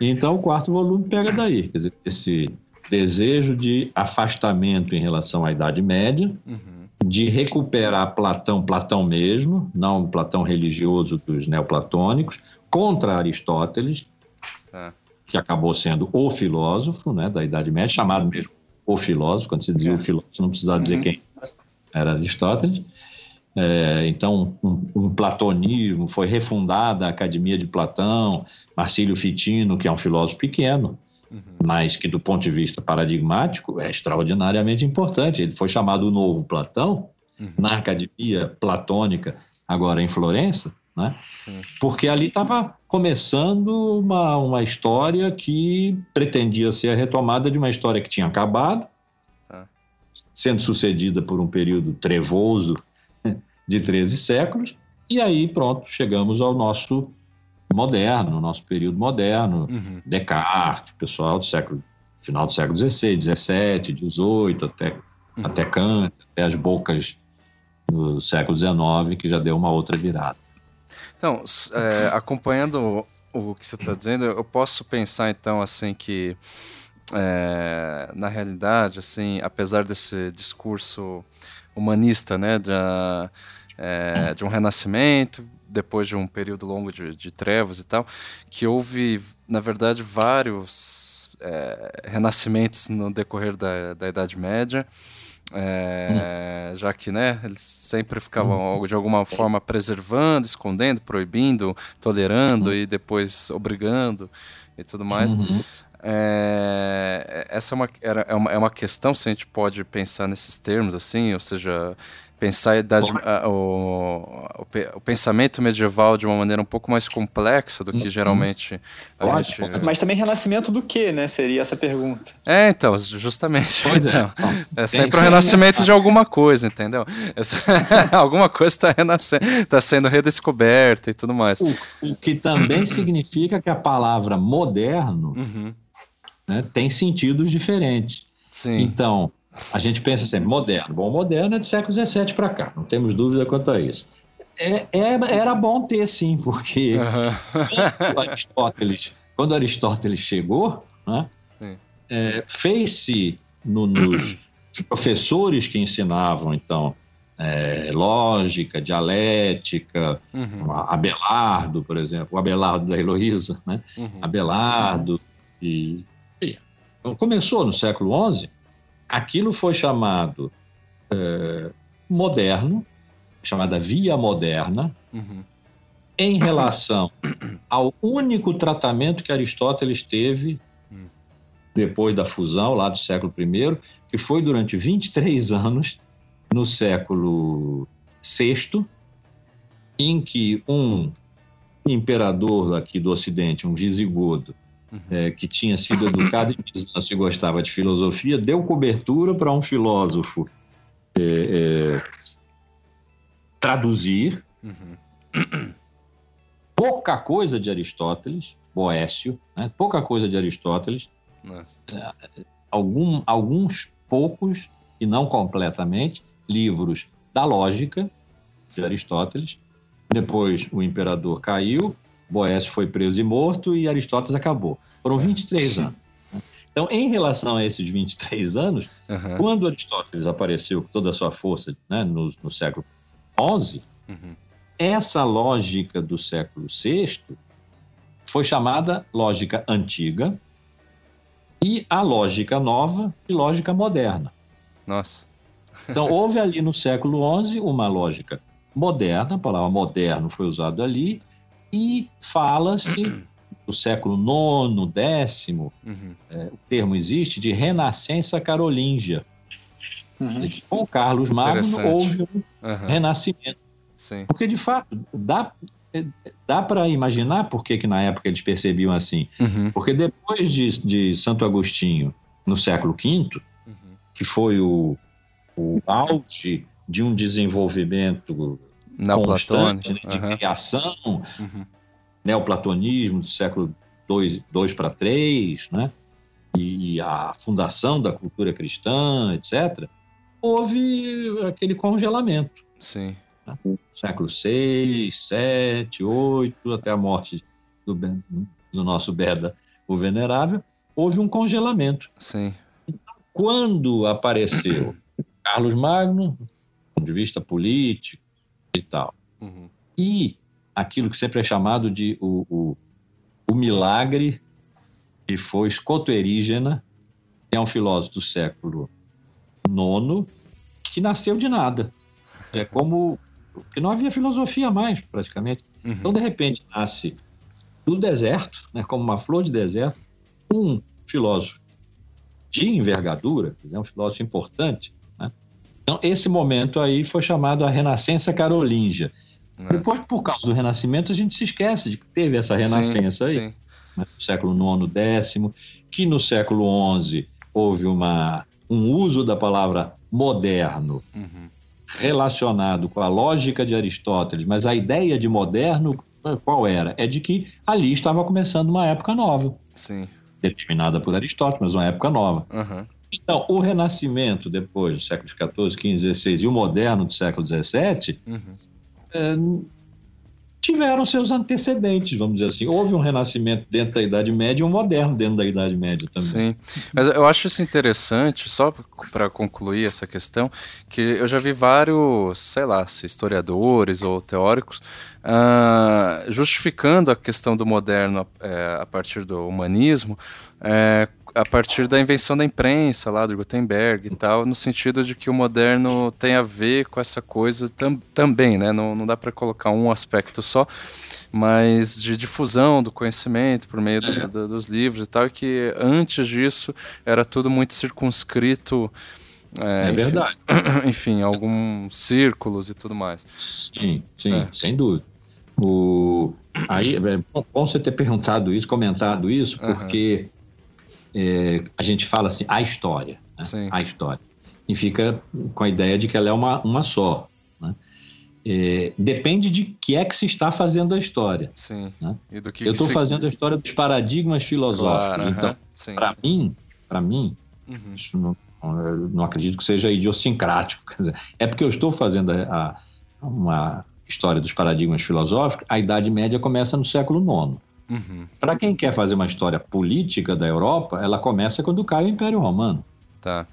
Então, o quarto volume pega daí, quer dizer, esse desejo de afastamento em relação à Idade Média, uhum. de recuperar Platão, Platão mesmo, não o Platão religioso dos neoplatônicos, contra Aristóteles, é. que acabou sendo o filósofo né, da Idade Média, chamado mesmo o filósofo, quando se dizia o filósofo, não precisava dizer uhum. quem era Aristóteles. É, então, um, um, platonismo, foi refundada a Academia de Platão, Marcílio Fitino, que é um filósofo pequeno, uhum. mas que, do ponto de vista paradigmático, é extraordinariamente importante. Ele foi chamado o Novo Platão, uhum. na Academia Platônica, agora em Florença, né? porque ali estava começando uma, uma história que pretendia ser a retomada de uma história que tinha acabado, tá. sendo sucedida por um período trevoso de 13 séculos, e aí pronto, chegamos ao nosso moderno, no nosso período moderno, uhum. Descartes, pessoal do século final do século XVI, XVII, XVIII, até, uhum. até Kant, até as bocas do século XIX, que já deu uma outra virada. Então, é, acompanhando o que você está dizendo, eu posso pensar então assim que é, na realidade, assim, apesar desse discurso humanista, né, de, é, de um renascimento, depois de um período longo de, de, trevas e tal, que houve, na verdade, vários é, renascimentos no decorrer da, da Idade Média, é, já que né, eles sempre ficavam uhum. de alguma forma preservando, escondendo, proibindo, tolerando uhum. e depois obrigando e tudo mais. Uhum. É, essa é uma, era, é, uma, é uma questão, se a gente pode pensar nesses termos, assim, ou seja, pensar a idade, a, o, o, o, pensamento medieval de uma maneira um pouco mais complexa do que uhum. geralmente a gente... Mas também renascimento do que, né? Seria essa pergunta. É, então, justamente. Pois é. então, é. é sempre o renascimento de alguma coisa, entendeu? Essa, [laughs] alguma coisa está renascendo, está sendo redescoberta e tudo mais. O, o que também [clears throat] significa que a palavra moderno uhum. né, tem sentidos diferentes. Sim. Então, a gente pensa sempre, moderno. Bom, moderno é do século XVII para cá, não temos dúvida quanto a isso. É, é, era bom ter, sim, porque uhum. quando, Aristóteles, quando Aristóteles chegou, né, é, fez-se no, nos professores que ensinavam, então, é, lógica, dialética, uhum. Abelardo, por exemplo, o Abelardo da Heloísa, né? Uhum. Abelardo, e, e, começou no século XI, aquilo foi chamado é, moderno, chamada via moderna, uhum. em relação ao único tratamento que Aristóteles teve uhum. depois da fusão, lá do século I, que foi durante 23 anos, no século VI, em que um imperador aqui do Ocidente, um visigodo. É, que tinha sido educado em Bizâncio e gostava de filosofia, deu cobertura para um filósofo é, é, traduzir uhum. pouca coisa de Aristóteles, Boécio, né, pouca coisa de Aristóteles, é, algum, alguns poucos, e não completamente, livros da lógica de Aristóteles. Depois o imperador caiu, Boécio foi preso e morto e Aristóteles acabou. Foram 23 é, anos. Então, em relação a esses 23 anos, uhum. quando Aristóteles apareceu com toda a sua força né, no, no, século XI, uhum. essa lógica do século VI foi chamada lógica antiga e a lógica nova e lógica moderna. Nossa. Então, houve ali no século XI uma lógica moderna, a palavra moderno foi usada ali, e fala-se do século IX, X, uhum. é, o termo existe, de renascença carolíngia. Uhum. Com Carlos Magno houve um uhum. renascimento. Sim. Porque, de fato, dá, é, dá para imaginar por que, que na época eles percebiam assim. Uhum. Porque depois de, de Santo Agostinho, no século V, uhum. que foi o, o auge de um desenvolvimento constante né, de uhum. criação, uhum. neoplatonismo do século II para III, né? e a fundação da cultura cristã, etc., houve aquele congelamento. Sim. Né? Século VI, VII, VIII, até a morte do, do nosso Beda, o Venerável, houve um congelamento. Sim. Então, quando apareceu Carlos Magno, do ponto de vista político e tal, uhum. e aquilo que sempre é chamado de o, o, o milagre que foi Escoto Erígena, que é um filósofo do século IX, que nasceu de nada. É como que não havia filosofia mais, praticamente. Uhum. Então, de repente, nasce do deserto, né, como uma flor de deserto, um filósofo de envergadura, é um filósofo importante. Então, esse momento aí foi chamado a Renascença Carolíngia. É. Depois, por causa do Renascimento, a gente se esquece de que teve essa renascença sim, aí, sim. Né, no século IX, X, que no século XI houve uma, um uso da palavra moderno uhum. relacionado com a lógica de Aristóteles, mas a ideia de moderno qual era? É de que ali estava começando uma época nova. Sim. Determinada por Aristóteles, mas uma época nova. Uhum. Então, o Renascimento, depois do século XIV, XV, XVI, e o moderno do século XVII, uhum. é, tiveram seus antecedentes, vamos dizer assim. Houve um renascimento dentro da Idade Média e um moderno dentro da Idade Média também. Sim, mas eu acho isso interessante, só para concluir essa questão, que eu já vi vários, sei lá, historiadores ou teóricos uh, justificando a questão do moderno é, a partir do humanismo é, a partir da invenção da imprensa lá do Gutenberg e tal, no sentido de que o moderno tem a ver com essa coisa tam, também, né? Não, não dá para colocar um aspecto só, mas de difusão do conhecimento por meio dos, do, dos livros e tal, e que antes disso era tudo muito circunscrito. É, é verdade. [coughs] Enfim, alguns círculos e tudo mais. Sim, sim, é. sem dúvida. O... Aí, é bom você ter perguntado isso, comentado isso, porque uhum é, a gente fala assim, a história. Né? A história. E fica com a ideia de que ela é uma, uma só. Né? É, depende de que é que se está fazendo a história. Sim. Né? Eu estou se... fazendo a história dos paradigmas filosóficos. Claro, então, para mim, para mim, uhum. isso não, não acredito que seja idiosincrático. [laughs] Dizer, é porque eu estou fazendo a, a, uma história dos paradigmas filosóficos. A Idade Média começa no século IX. Uhum. Para quem quer fazer uma história política da Europa, ela começa quando cai o Império Romano. Tá.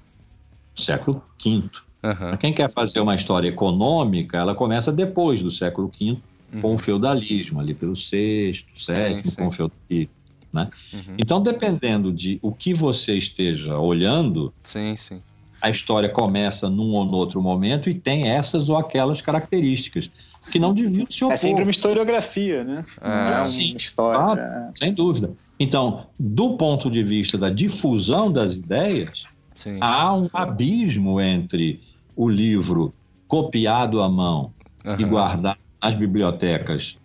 Século V. Uhum. Para quem quer fazer uma história econômica, ela começa depois do século V, uhum. com o feudalismo, ali pelo VI, VII, com o feudalismo. Né? Uhum. Então, dependendo de o que você esteja olhando, sim, sim. a história começa num ou no outro momento e tem essas ou aquelas características que não deviam se opor. É sempre uma historiografia, né? É, não é uma sim, história. Ah, sem dúvida. Então, do ponto de vista da difusão das ideias, sim. há um abismo entre o livro copiado à mão uhum. e guardado nas bibliotecas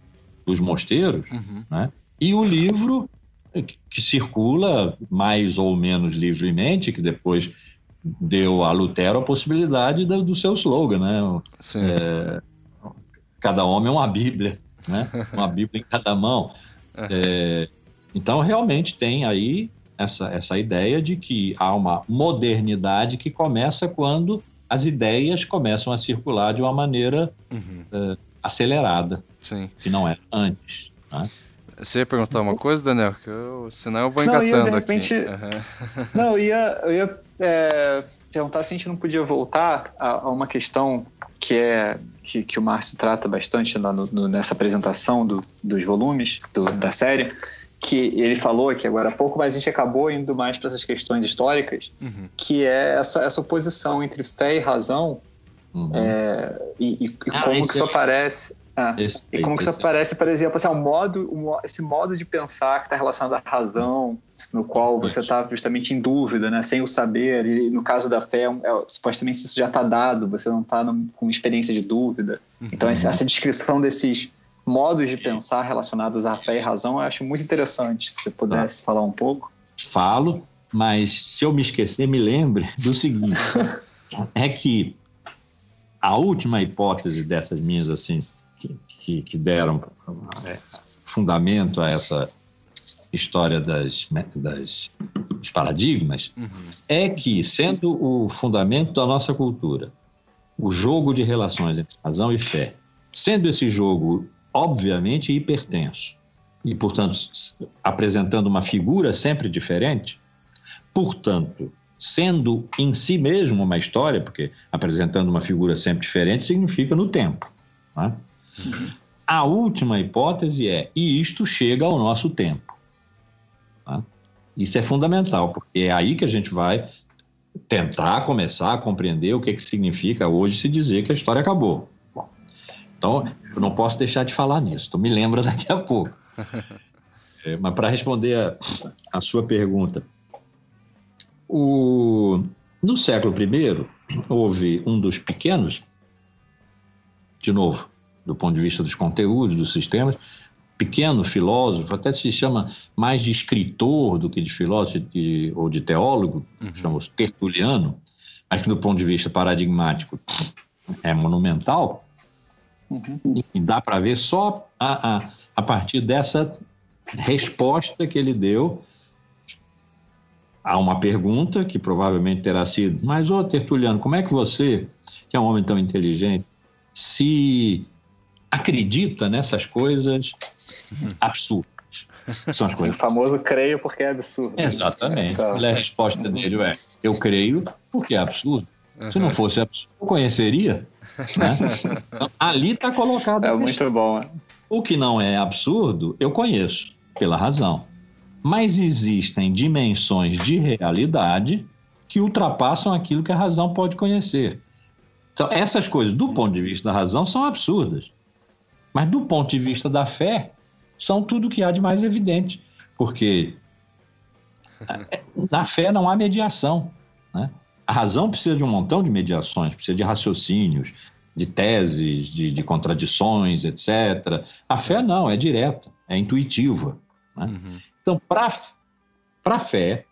dos mosteiros, uhum. né? e o livro que circula mais ou menos livremente, que depois deu a Lutero a possibilidade do, do seu slogan, né? Sim. É, cada homem é uma Bíblia, né? Uma Bíblia em cada mão. É, então, realmente tem aí essa, essa ideia de que há uma modernidade que começa quando as ideias começam a circular de uma maneira uhum. é, acelerada, Sim. que não é antes. Né? Você ia perguntar uma coisa, Daniel? Que eu, senão eu vou engatando não, ia, repente, aqui. Uhum. Não, eu ia, eu ia é, perguntar se a gente não podia voltar a, a uma questão que é que, que o Márcio trata bastante no, no, nessa apresentação do, dos volumes do, da série, que ele falou aqui agora há pouco, mas a gente acabou indo mais para essas questões históricas, uhum. que é essa, essa oposição entre fé e razão, uhum. é, e, e, ah, como que isso é... aparece. Ah, e como que isso aparece, por exemplo, assim, um modo, um, esse modo de pensar que está relacionado à razão, no qual você está justamente em dúvida, né, sem o saber. E no caso da fé, é, é supostamente isso já está dado, você não está com experiência de dúvida. Uhum. Então, essa descrição desses modos de pensar relacionados à fé e razão, eu acho muito interessante. Se você pudesse ah. falar um pouco. Falo, mas se eu me esquecer, me lembre do seguinte: [laughs] é que a última hipótese dessas minhas, assim, que, que, deram é, fundamento a essa história das, das dos paradigmas, uhum. é que, sendo o fundamento da nossa cultura, o jogo de relações entre razão e fé, sendo esse jogo, obviamente, hipertenso, e, portanto, apresentando uma figura sempre diferente, portanto, sendo em si mesmo uma história, porque apresentando uma figura sempre diferente significa no tempo. Né? Uhum. A última hipótese é, e isto chega ao nosso tempo. Tá? Isso é fundamental, porque é aí que a gente vai tentar começar a compreender o que, que significa hoje se dizer que a história acabou. Bom, então, eu não posso deixar de falar nisso, então me lembra [laughs] daqui a pouco. É, mas para responder a, a, sua pergunta, o, no século I houve um dos pequenos, de novo, do ponto de vista dos conteúdos, dos sistemas. Pequeno filósofo, até se chama mais de escritor do que de filósofo de, ou de teólogo, uhum. chamamos Tertuliano, mas que do ponto de vista paradigmático é monumental. Uhum. E dá para ver só a, a, a partir dessa resposta que ele deu a uma pergunta que provavelmente terá sido: Mas, ô Tertuliano, como é que você, que é um homem tão inteligente, se acredita nessas coisas absurdas? São as coisas. O famoso creio porque é absurdo. Exatamente. Então, a resposta dele é: Eu creio porque é absurdo. Se não fosse absurdo, eu conheceria. Né? Então, ali está colocado. É muito bom. Né? O que não é absurdo, eu conheço, pela razão. Mas existem dimensões de realidade que ultrapassam aquilo que a razão pode conhecer. Então, essas coisas, do ponto de vista da razão, são absurdas. Mas do ponto de vista da fé, são tudo que há de mais evidente. Porque [laughs] na fé não há mediação. Né? A razão precisa de um montão de mediações, precisa de raciocínios, de teses, de, de contradições, etc. A fé não, é direta, é intuitiva. Né? Uhum. Então, para a fé,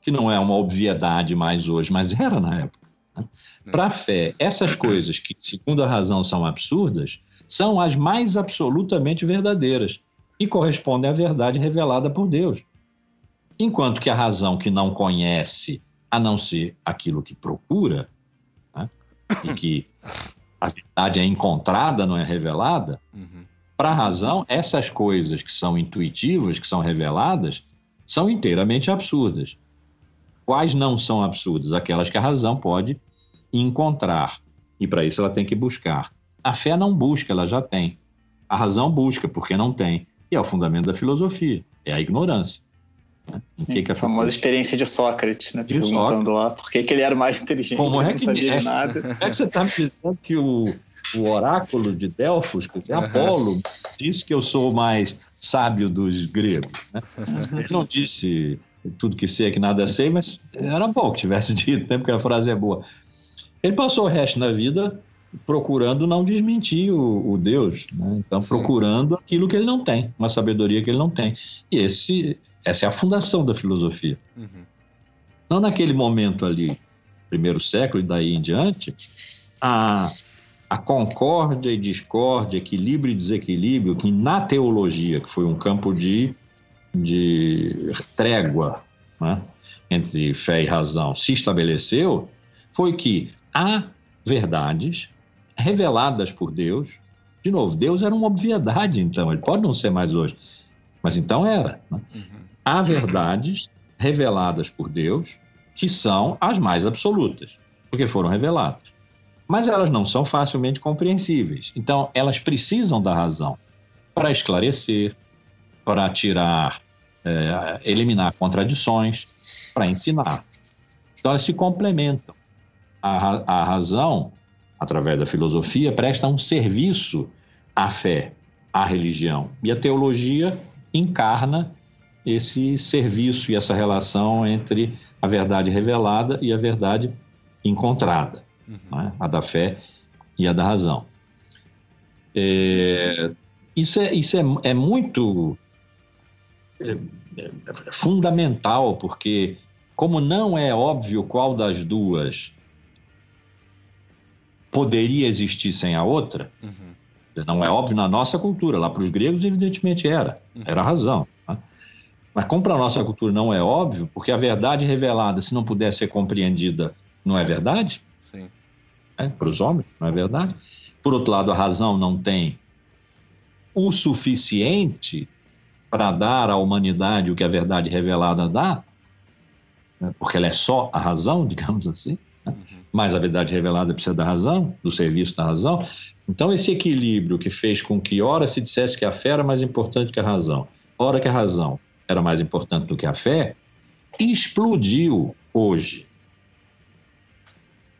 que não é uma obviedade mais hoje, mas era na época, né? para a fé, essas coisas que, segundo a razão, são absurdas, são as mais absolutamente verdadeiras e correspondem à verdade revelada por Deus. Enquanto que a razão que não conhece, a não ser aquilo que procura, né? e que a verdade é encontrada, não é revelada, uhum. para a razão, essas coisas que são intuitivas, que são reveladas, são inteiramente absurdas. Quais não são absurdas? Aquelas que a razão pode encontrar. E para isso ela tem que buscar. A fé não busca, ela já tem. A razão busca, porque não tem. E é o fundamento da filosofia, é a ignorância. Né? que que a famosa experiência de Sócrates, né? De Perguntando Sócrates. lá por que, que ele era mais inteligente, Como é que, não sabia é, de nada. [laughs] É que você está me dizendo que o, o oráculo de Delfos, que é Apolo, disse que eu sou o mais sábio dos gregos. Né? Ele não disse tudo que sei é que nada sei, mas era bom que tivesse [laughs] dito, né? porque a frase é boa. Ele passou o resto da vida procurando não desmentir o, o Deus, né? então Sim. procurando aquilo que ele não tem, uma sabedoria que ele não tem. E esse, essa é a fundação da filosofia. Uhum. Então, naquele momento ali, primeiro século e daí em diante, a, a concórdia e discórdia, equilíbrio e desequilíbrio, que na teologia, que foi um campo de, de trégua né? entre fé e razão, se estabeleceu, foi que há verdades reveladas por Deus. De novo, Deus era uma obviedade, então, ele pode não ser mais hoje, mas então era. Né? Uhum. Há verdades reveladas por Deus que são as mais absolutas, porque foram reveladas. Mas elas não são facilmente compreensíveis. Então, elas precisam da razão para esclarecer, para tirar, é, eliminar contradições, para ensinar. Então, elas se complementam. A, a razão através da filosofia, presta um serviço à fé, à religião. E a teologia encarna esse serviço e essa relação entre a verdade revelada e a verdade encontrada, uhum. né? a da fé e a da razão. É, isso é, isso é, é muito é, é, fundamental, porque, como não é óbvio qual das duas poderia existir sem a outra, uhum. não é óbvio na nossa cultura. Lá para os gregos, evidentemente era, uhum. era a razão. Né? Mas como para a nossa cultura não é óbvio, porque a verdade revelada, se não puder ser compreendida, não é verdade? Sim. É, para os homens, não é verdade? Por outro lado, a razão não tem o suficiente para dar à humanidade o que a verdade revelada dá, né? porque ela é só a razão, [laughs] digamos assim. Uhum mas a verdade revelada precisa da razão, do serviço da razão. Então, esse equilíbrio que fez com que, ora, se dissesse que a fé era mais importante que a razão, ora, que a razão era mais importante do que a fé, explodiu hoje.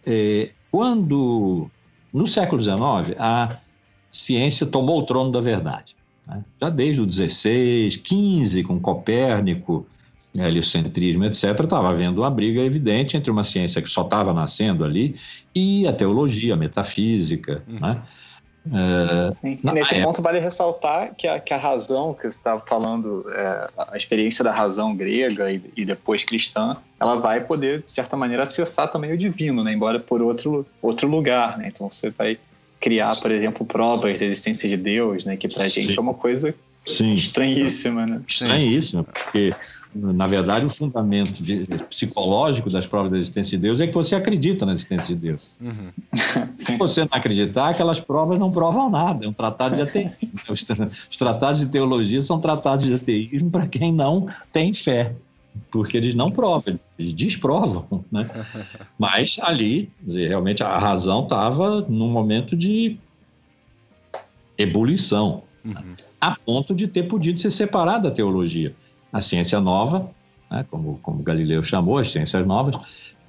É, quando, no século XIX, a ciência tomou o trono da verdade. Né? Já desde o XVI, XV, com Copérnico, heliocentrismo, etc., estava havendo uma briga evidente entre uma ciência que só estava nascendo ali e a teologia, a metafísica. Uhum. Né? É, nesse época... ponto vale ressaltar que a, que a razão que você estava falando, é, a experiência da razão grega e, e, depois cristã, ela vai poder, de certa maneira, acessar também o divino, né? embora por outro, outro lugar. Né? Então você vai criar, por exemplo, provas da existência de Deus, né? Que pra Sim. gente é uma coisa Sim. estranhíssima, né? Estranhíssima, porque na verdade, o fundamento de, psicológico das provas da existência de Deus é que você acredita na existência de Deus. Uhum. [laughs] Se você não acreditar, aquelas provas não provam nada. É um tratado de ateísmo. [laughs] Os, os tratados de teologia são tratados de ateísmo para quem não tem fé, porque eles não provam, eles desprovam. Né? [laughs] Mas ali, realmente, a razão estava num momento de ebulição, uhum. a ponto de ter podido ser separada da teologia a ciência nova, né, como, como Galileu chamou, as ciências novas,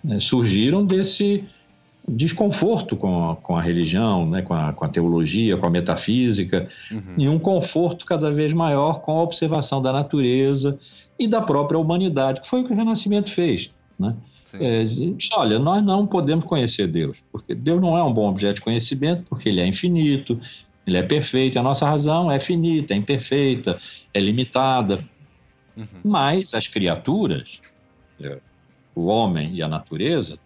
né, surgiram desse desconforto com a, com a religião, né, com, a, com a teologia, com a metafísica, uhum. e um conforto cada vez maior com a observação da natureza e da própria humanidade, que foi o que o Renascimento fez. Né? É, olha, nós não podemos conhecer Deus, porque Deus não é um bom objeto de conhecimento, porque ele é infinito, ele é perfeito, a nossa razão é finita, é imperfeita, é limitada. Uhum. Mas as criaturas, é, o homem e a natureza,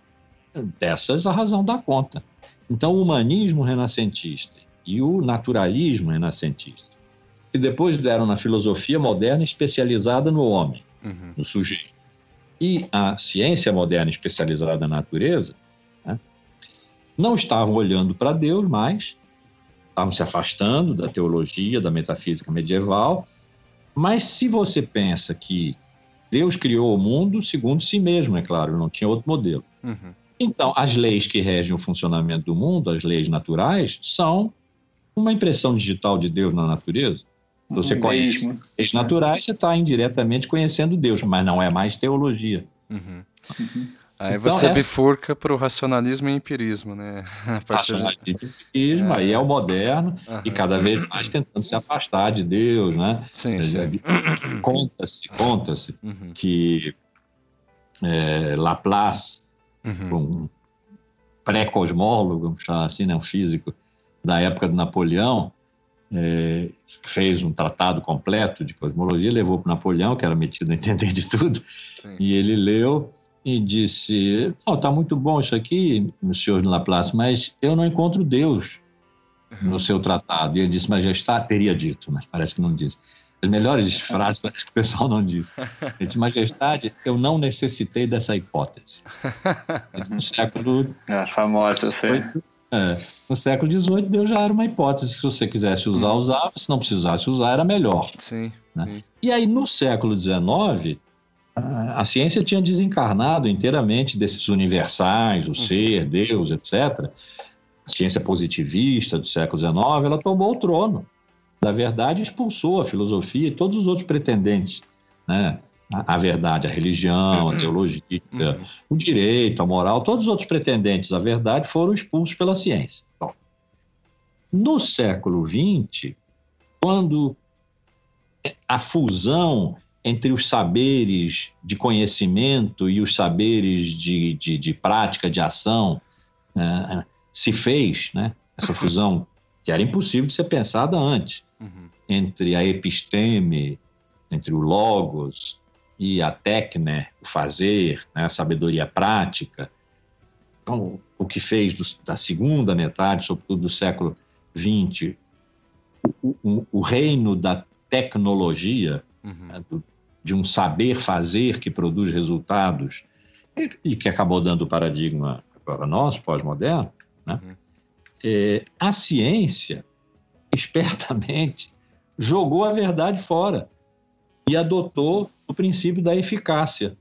dessas a razão dá conta. Então, o humanismo renascentista e o naturalismo renascentista, que depois deram na filosofia moderna especializada no homem, uhum. no sujeito, e a ciência moderna especializada na natureza, né, não estavam olhando para Deus mais, estavam se afastando da teologia, da metafísica medieval mas se você pensa que Deus criou o mundo segundo si mesmo, é claro, não tinha outro modelo. Uhum. Então, as leis que regem o funcionamento do mundo, as leis naturais, são uma impressão digital de Deus na natureza. Você conhece leis naturais, você está indiretamente conhecendo Deus, mas não é mais teologia. Uhum. Uhum. Aí então, você essa... bifurca para o racionalismo e empirismo, né? [laughs] Racionalismo e empirismo, é. aí é o moderno, uhum. e cada vez mais tentando se afastar de Deus, né? Sim, sim. Conta-se, conta-se uhum. que é, Laplace, uhum. um pré-cosmólogo, vamos chamar assim, né? um físico da época de Napoleão, é, fez um tratado completo de cosmologia, levou para Napoleão, que era metido a [laughs] entender de tudo, sim. e ele leu e disse: oh, tá muito bom isso aqui, senhor de Laplace, mas eu não encontro Deus no seu tratado. E ele disse: Majestade, teria dito, mas parece que não disse. As melhores [laughs] frases parece que o pessoal não diz. Ele disse: Majestade, eu não necessitei dessa hipótese. No século. É, famosa, sei. É, no século XVIII, Deus já era uma hipótese. Se você quisesse usar, usava. Se não precisasse usar, era melhor. Sim. Né? sim. E aí, no século XIX, a ciência tinha desencarnado inteiramente desses universais, o uhum. ser, Deus, etc. A ciência positivista do século XIX, ela tomou o trono. Da verdade, expulsou a filosofia e todos os outros pretendentes. Né? A, a verdade, a religião, a teologia, uhum. o direito, a moral, todos os outros pretendentes à verdade foram expulsos pela ciência. Bom, no século XX, quando a fusão entre os saberes de conhecimento e os saberes de, de, de prática, de ação, né, se fez né, essa fusão que era impossível de ser pensada antes, uhum. entre a episteme, entre o logos e a tecne, o fazer, né, a sabedoria prática. Então, o que fez do, da segunda metade, sobretudo do século XX, o, o, o reino da tecnologia, uhum. né, do, de um saber fazer que produz resultados e, que acabou dando o paradigma para nós, pós-moderno, né? Uhum. É, a ciência, espertamente, [laughs] jogou a verdade fora e adotou o princípio da eficácia,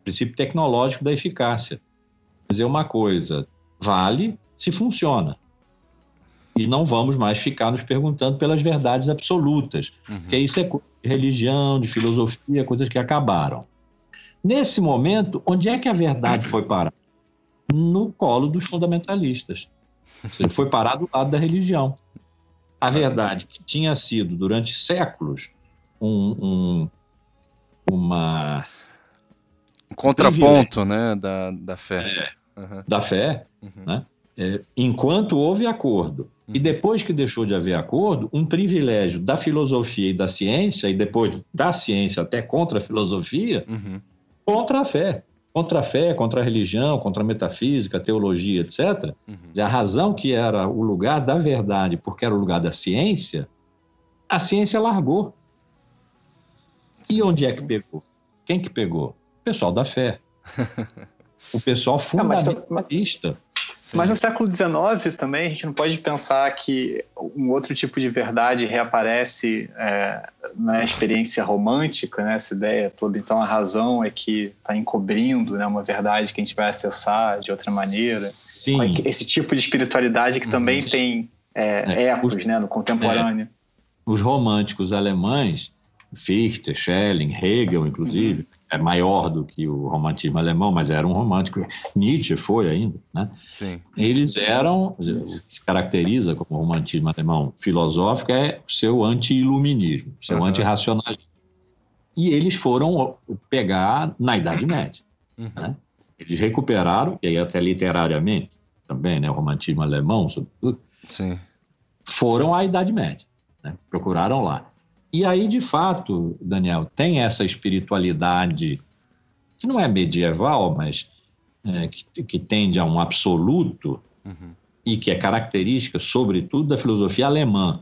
o princípio tecnológico da eficácia. Quer dizer, uma coisa vale se funciona. E não vamos mais ficar nos perguntando pelas verdades absolutas, uhum. que isso é de religião, de filosofia, coisas que acabaram. Nesse momento, onde é que a verdade foi parar? No colo dos fundamentalistas. Ele foi parar do lado da religião. A verdade, que tinha sido durante séculos um, um uma um contraponto, né, da, da fé, é, uhum. da fé, uhum. né? É, enquanto houve acordo e depois que deixou de haver acordo, um privilégio da filosofia e da ciência, e depois da ciência até contra a filosofia, uhum. contra a fé, contra a fé, contra a religião, contra a metafísica, a teologia, etc. Uhum. A razão que era o lugar da verdade, porque era o lugar da ciência, a ciência largou. E onde é que pegou? Quem que pegou? O pessoal da fé. [laughs] O pessoal fundamentalista. Sim. Mas no século XIX também a gente não pode pensar que um outro tipo de verdade reaparece é, na experiência romântica, né? essa ideia toda. Então a razão é que está encobrindo né? uma verdade que a gente vai acessar de outra maneira. Sim. Esse tipo de espiritualidade que também uhum. tem é, é, ecos os, né? no contemporâneo. É, os românticos alemães, Fichte, Schelling, Hegel, inclusive, uhum é maior do que o romantismo alemão, mas era um romântico. Nietzsche foi ainda, né? Sim. Eles eram, se caracteriza como romantismo alemão filosófico, é o seu anti-iluminismo, seu uhum. anti-racionalismo. E eles foram pegar na Idade Média. Uhum. Né? Eles recuperaram, e aí até literariamente também, né, o romantismo alemão, sobretudo, Sim. foram à Idade Média. Né? Procuraram lá. E aí, de fato, Daniel, tem essa espiritualidade que não é medieval, mas é, que, que, tende a um absoluto uhum. e que é característica, sobretudo, da filosofia alemã.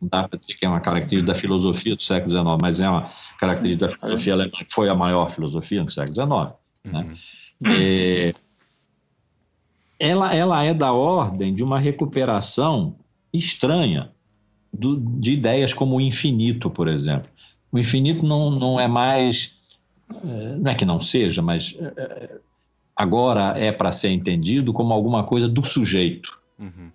Não dá para dizer que é uma característica da filosofia do século XIX, mas é uma característica da filosofia alemã, que foi a maior filosofia no século XIX. Né? Uhum. Né? É, ela, ela é da ordem de uma recuperação estranha do, de ideias como o infinito, por exemplo. O infinito não, não é mais. Eh, não é que não seja, mas eh, agora é para ser entendido como alguma coisa do sujeito. Uhum.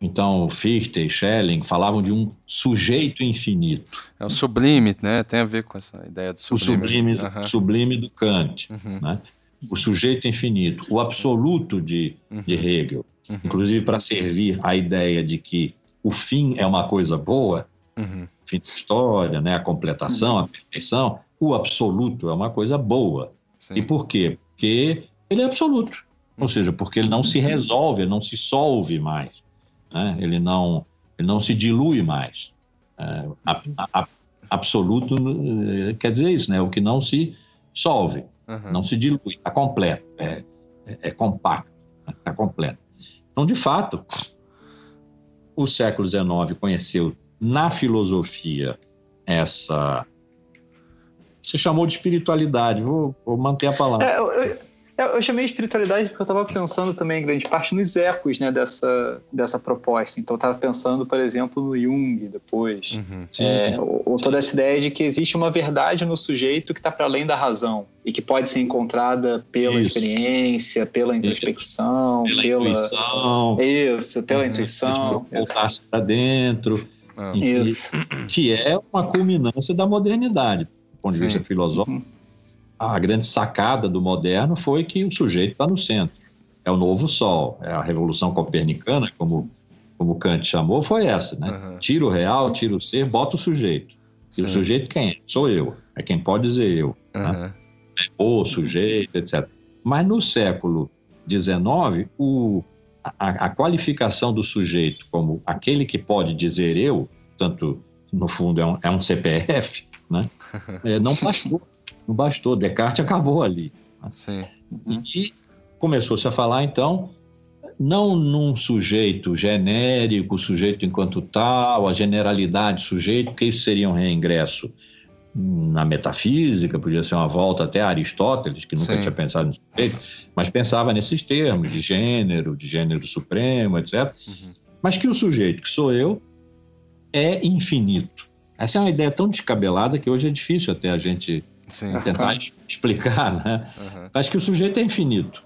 Então, Fichte e Schelling falavam de um sujeito infinito. É o sublime, né? Tem a ver com essa ideia do sublime. O sublime, uhum. sublime do Kant, uhum. né? O sujeito infinito, o absoluto de, de uhum. Hegel, uhum. inclusive para servir a ideia de que o fim é uma coisa boa, uhum. fim da história, né, a completação, uhum. a perfeição, o absoluto é uma coisa boa. Sim. E por quê? Porque ele é absoluto. Ou uhum. seja, porque ele não se resolve, ele não se solve mais. Né? Ele, não, ele não se dilui mais. É, a, a, absoluto eh, quer dizer isso, né? O que não se solve, uhum. não se dilui, está completo, é, é, é compacto, está completo. Então, de fato, o século XIX conheceu na filosofia essa. Se chamou de espiritualidade, vou, vou manter a palavra. É, eu, eu, eu, chamei de espiritualidade porque eu estava pensando também, em grande parte, nos ecos né, dessa, dessa proposta. Então, eu estava pensando, por exemplo, no Jung depois. Uhum, é, ou, ou, toda essa ideia de que existe uma verdade no sujeito que está para além da razão e que pode ser encontrada pela Isso. experiência, pela introspecção, pela, pela, intuição. Isso, pela uhum. intuição. Voltar-se para dentro. Ah. Isso. Que é uma culminância da modernidade, do ponto de vista filosófico. Uhum a grande sacada do moderno foi que o sujeito está no centro. É o novo sol, é a revolução copernicana, como, como Kant chamou, foi essa, né? Uhum. Tira o real, tira o ser, bota o sujeito. E Sim. o sujeito quem é? Sou eu. É quem pode dizer eu. Uhum. Né? É o sujeito, etc. Mas no século XIX, o, a, a, qualificação do sujeito como aquele que pode dizer eu, tanto no fundo é um, é um CPF, né? [laughs] É, não bastou não bastou. Descartes acabou ali. Sim. E começou-se a falar, então, não num sujeito genérico, sujeito enquanto tal, a generalidade sujeito, que isso seria um reingresso na metafísica, podia ser uma volta até a Aristóteles, que nunca Sim. tinha pensado no sujeito, mas pensava nesses termos de gênero, de gênero supremo, etc. Uhum. Mas que o sujeito, que sou eu, é infinito. Essa é uma ideia tão descabelada que hoje é difícil até a gente Sim. tentar [laughs] explicar, né? Uhum. Acho que o sujeito é infinito,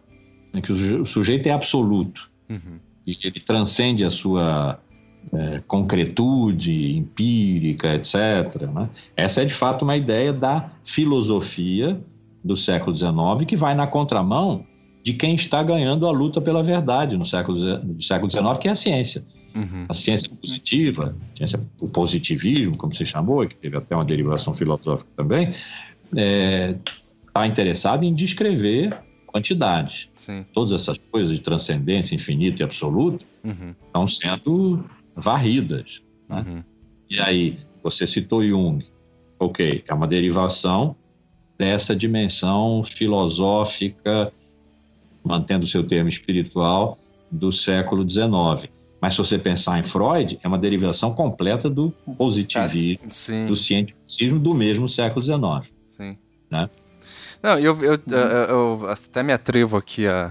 né? que o sujeito é absoluto uhum. e ele transcende a sua é, concretude empírica, etc. Né? Essa é de fato uma ideia da filosofia do século XIX que vai na contramão de quem está ganhando a luta pela verdade no século, no século XIX, que é a ciência. Uhum. A ciência positiva, a ciência, o positivismo, como se chamou, que teve até uma derivação filosófica também, está é, tá interessado em descrever quantidades. Sim. Todas essas coisas de transcendência, infinito e absoluto uhum. estão sendo varridas. Né? Uhum. E aí, você citou Jung. Ok, é uma derivação dessa dimensão filosófica, mantendo o seu termo espiritual, do século XIX. Mas se você pensar em Freud, é uma derivação completa do positivismo, Sim. do cientificismo do mesmo século XIX. Né? Não, eu, eu, eu, eu, até me atrevo aqui a,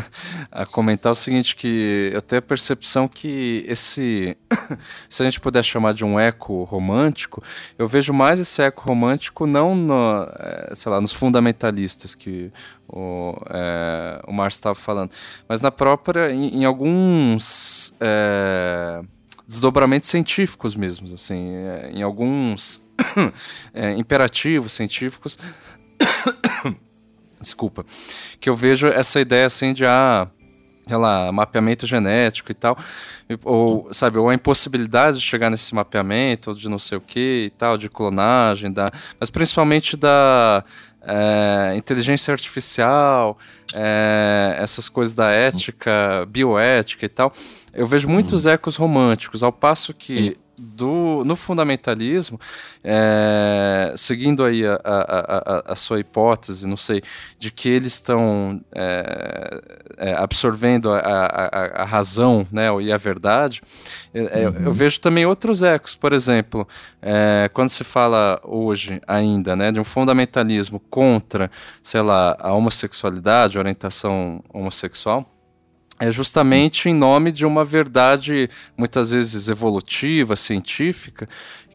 [laughs] a comentar o seguinte, que eu tenho a percepção que esse, [coughs] se a gente puder chamar de um eco romântico, eu vejo mais esse eco romântico não no, é, sei lá, nos fundamentalistas que o, é, o Márcio estava falando, mas na própria, em, em alguns é, desdobramentos científicos mesmo, assim, em alguns [coughs] é, imperativos científicos [coughs] Desculpa. Que eu vejo essa ideia assim de ah, sei lá, mapeamento genético e tal, ou sabe, ou a impossibilidade de chegar nesse mapeamento, ou de não sei o que e tal, de clonagem, da, mas principalmente da é, inteligência artificial, é, essas coisas da ética, bioética e tal, eu vejo muitos uhum. ecos românticos, ao passo que do, no fundamentalismo, é, seguindo aí a, a, a, a, sua hipótese, não sei, de que eles estão é, é, absorvendo a, razão né, e a verdade, uhum. eu vejo também outros ecos, por exemplo, é, quando se fala hoje ainda né, de um fundamentalismo contra, sei lá, a homossexualidade, orientação homossexual, é justamente em nome de uma verdade muitas vezes evolutiva, científica,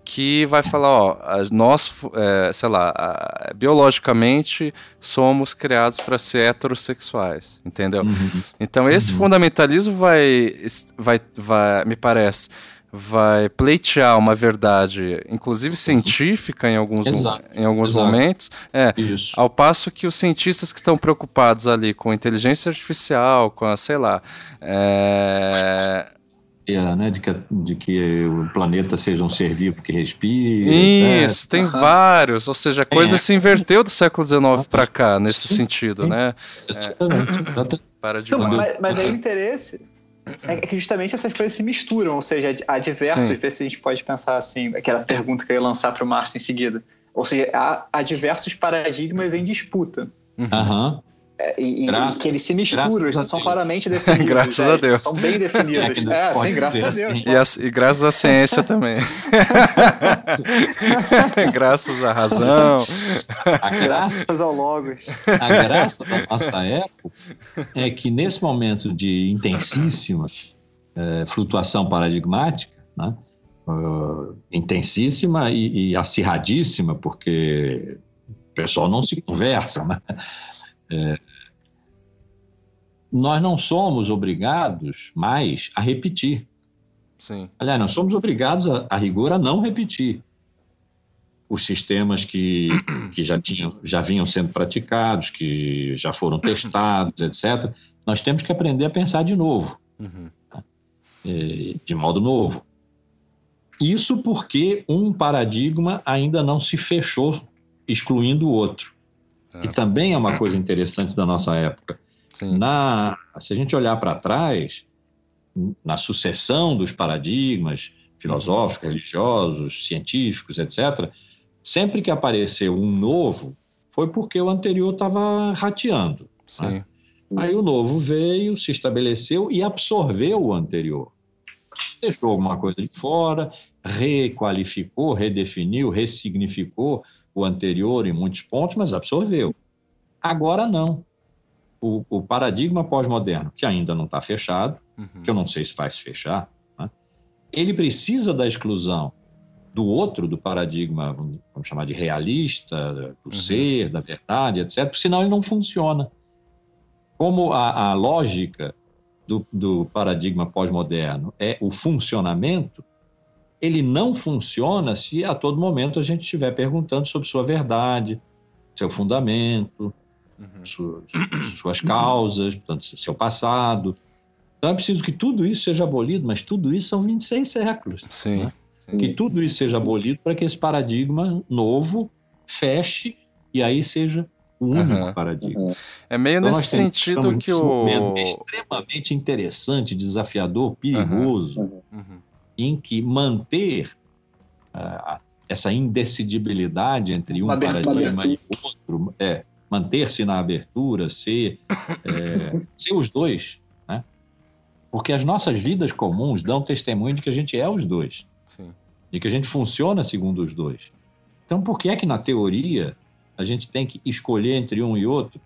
que vai falar, ó, nós, é, sei lá, biologicamente somos criados para ser heterossexuais, entendeu? Uhum. Então esse uhum. fundamentalismo vai, vai, vai, me parece, vai pleitear uma verdade, inclusive científica em alguns, em alguns momentos, é, ao passo que os cientistas que estão preocupados ali com inteligência artificial, com a, sei lá, é, é, né, de, que, de que o planeta seja um ser vivo que respira. Isso, etc. tem uhum. vários. Ou seja, a coisa é. se inverteu do século XIX para cá, nesse sim, sentido, sim. né? É, para de Não, mas, mas é interesse é que justamente essas coisas se misturam, ou seja, há diversos, Sim. se a gente pode pensar assim, aquela pergunta que eu ia lançar para o Márcio em seguida. Ou seja, há, há diversos paradigmas em disputa. Uhum. É, e, e, que eles se misturam, já são claramente definidos. graças é, a Deus. São bem definidos. é, sim, graças a Deus. Assim. E, e, graças à ciência também. [laughs] graças à razão. A graças ao Logos. A graça da nossa época é que nesse momento de intensíssima é, flutuação paradigmática, né, uh, intensíssima e, e acirradíssima, porque o pessoal não se conversa, né? É, nós não somos obrigados mais a repetir. Sim. Aliás, nós somos obrigados, a, a rigor, a não repetir os sistemas que, [coughs] que já, tinham, já vinham sendo praticados, que já foram testados, etc. Nós temos que aprender a pensar de novo, uhum. É, de modo novo. Isso porque um paradigma ainda não se fechou, excluindo o outro. Que também é uma coisa interessante da nossa época. Na, se a gente olhar para trás, na sucessão dos paradigmas filosóficos, religiosos, científicos, etc., sempre que apareceu um novo, foi porque o anterior estava rateando. Né? Aí o novo veio, se estabeleceu e absorveu o anterior. Deixou alguma coisa de fora, requalificou, redefiniu, ressignificou o anterior em muitos pontos, mas absorveu. Agora não. O, o paradigma pós-moderno, que ainda não está fechado, uhum. que eu não sei se vai se fechar, né? ele precisa da exclusão do outro, do paradigma, vamos chamar de realista, do uhum. ser, da verdade, etc., senão ele não funciona. Como a, a lógica do, do paradigma pós-moderno é o funcionamento, ele não funciona se a todo momento a gente estiver perguntando sobre sua verdade, seu fundamento, uhum. suas, suas, causas, portanto, seu passado. Então é preciso que tudo isso seja abolido, mas tudo isso são 26 séculos. Sim. Né? sim. Que tudo isso seja abolido para que esse paradigma novo feche e aí seja o único uhum. paradigma. É meio então, nesse sentido que o. É extremamente interessante, desafiador, perigoso. Uhum em que manter uh, essa indecidibilidade entre um paradigma e outro é manter-se na abertura, ser, é, [laughs] ser os dois, né? Porque as nossas vidas comuns dão testemunho de que a gente é os dois, Sim. de que a gente funciona segundo os dois. Então, por que é que na teoria a gente tem que escolher entre um e outro,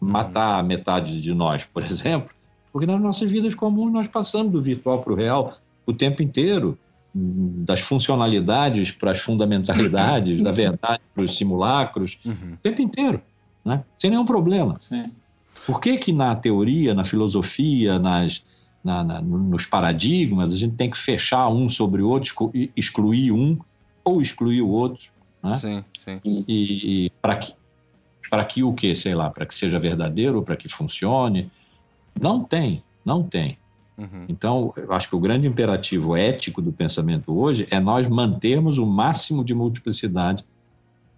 uhum. matar metade de nós, por [laughs] exemplo? Porque nas nossas vidas comuns nós passamos do virtual para o real o tempo inteiro, das funcionalidades para as fundamentalidades, da verdade para os simulacros, uhum. o tempo inteiro né? sem nenhum problema. Sim. Por que, que na teoria, na filosofia, nas, na, na, nos paradigmas, a gente tem que fechar um sobre o outro, excluir um ou excluir o outro? Né? Sim, sim. E, e para que, para que o que, sei lá, para que seja verdadeiro, para que funcione? Não tem, não tem. Uhum. Então, eu acho que o grande imperativo ético do pensamento hoje é nós mantermos o máximo de multiplicidade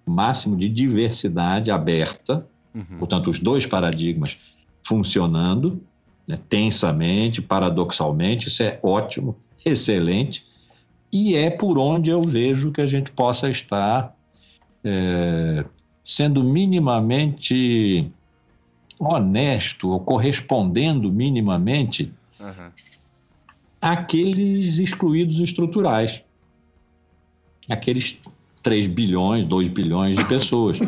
máximo de diversidade aberta, uhum. portanto, os dois paradigmas funcionando né, tensamente, paradoxalmente, isso é ótimo, excelente, e é por onde eu vejo que a gente possa estar é, sendo minimamente honesto ou correspondendo minimamente uhum. àqueles excluídos estruturais, aqueles 3 bilhões, 2 bilhões de pessoas.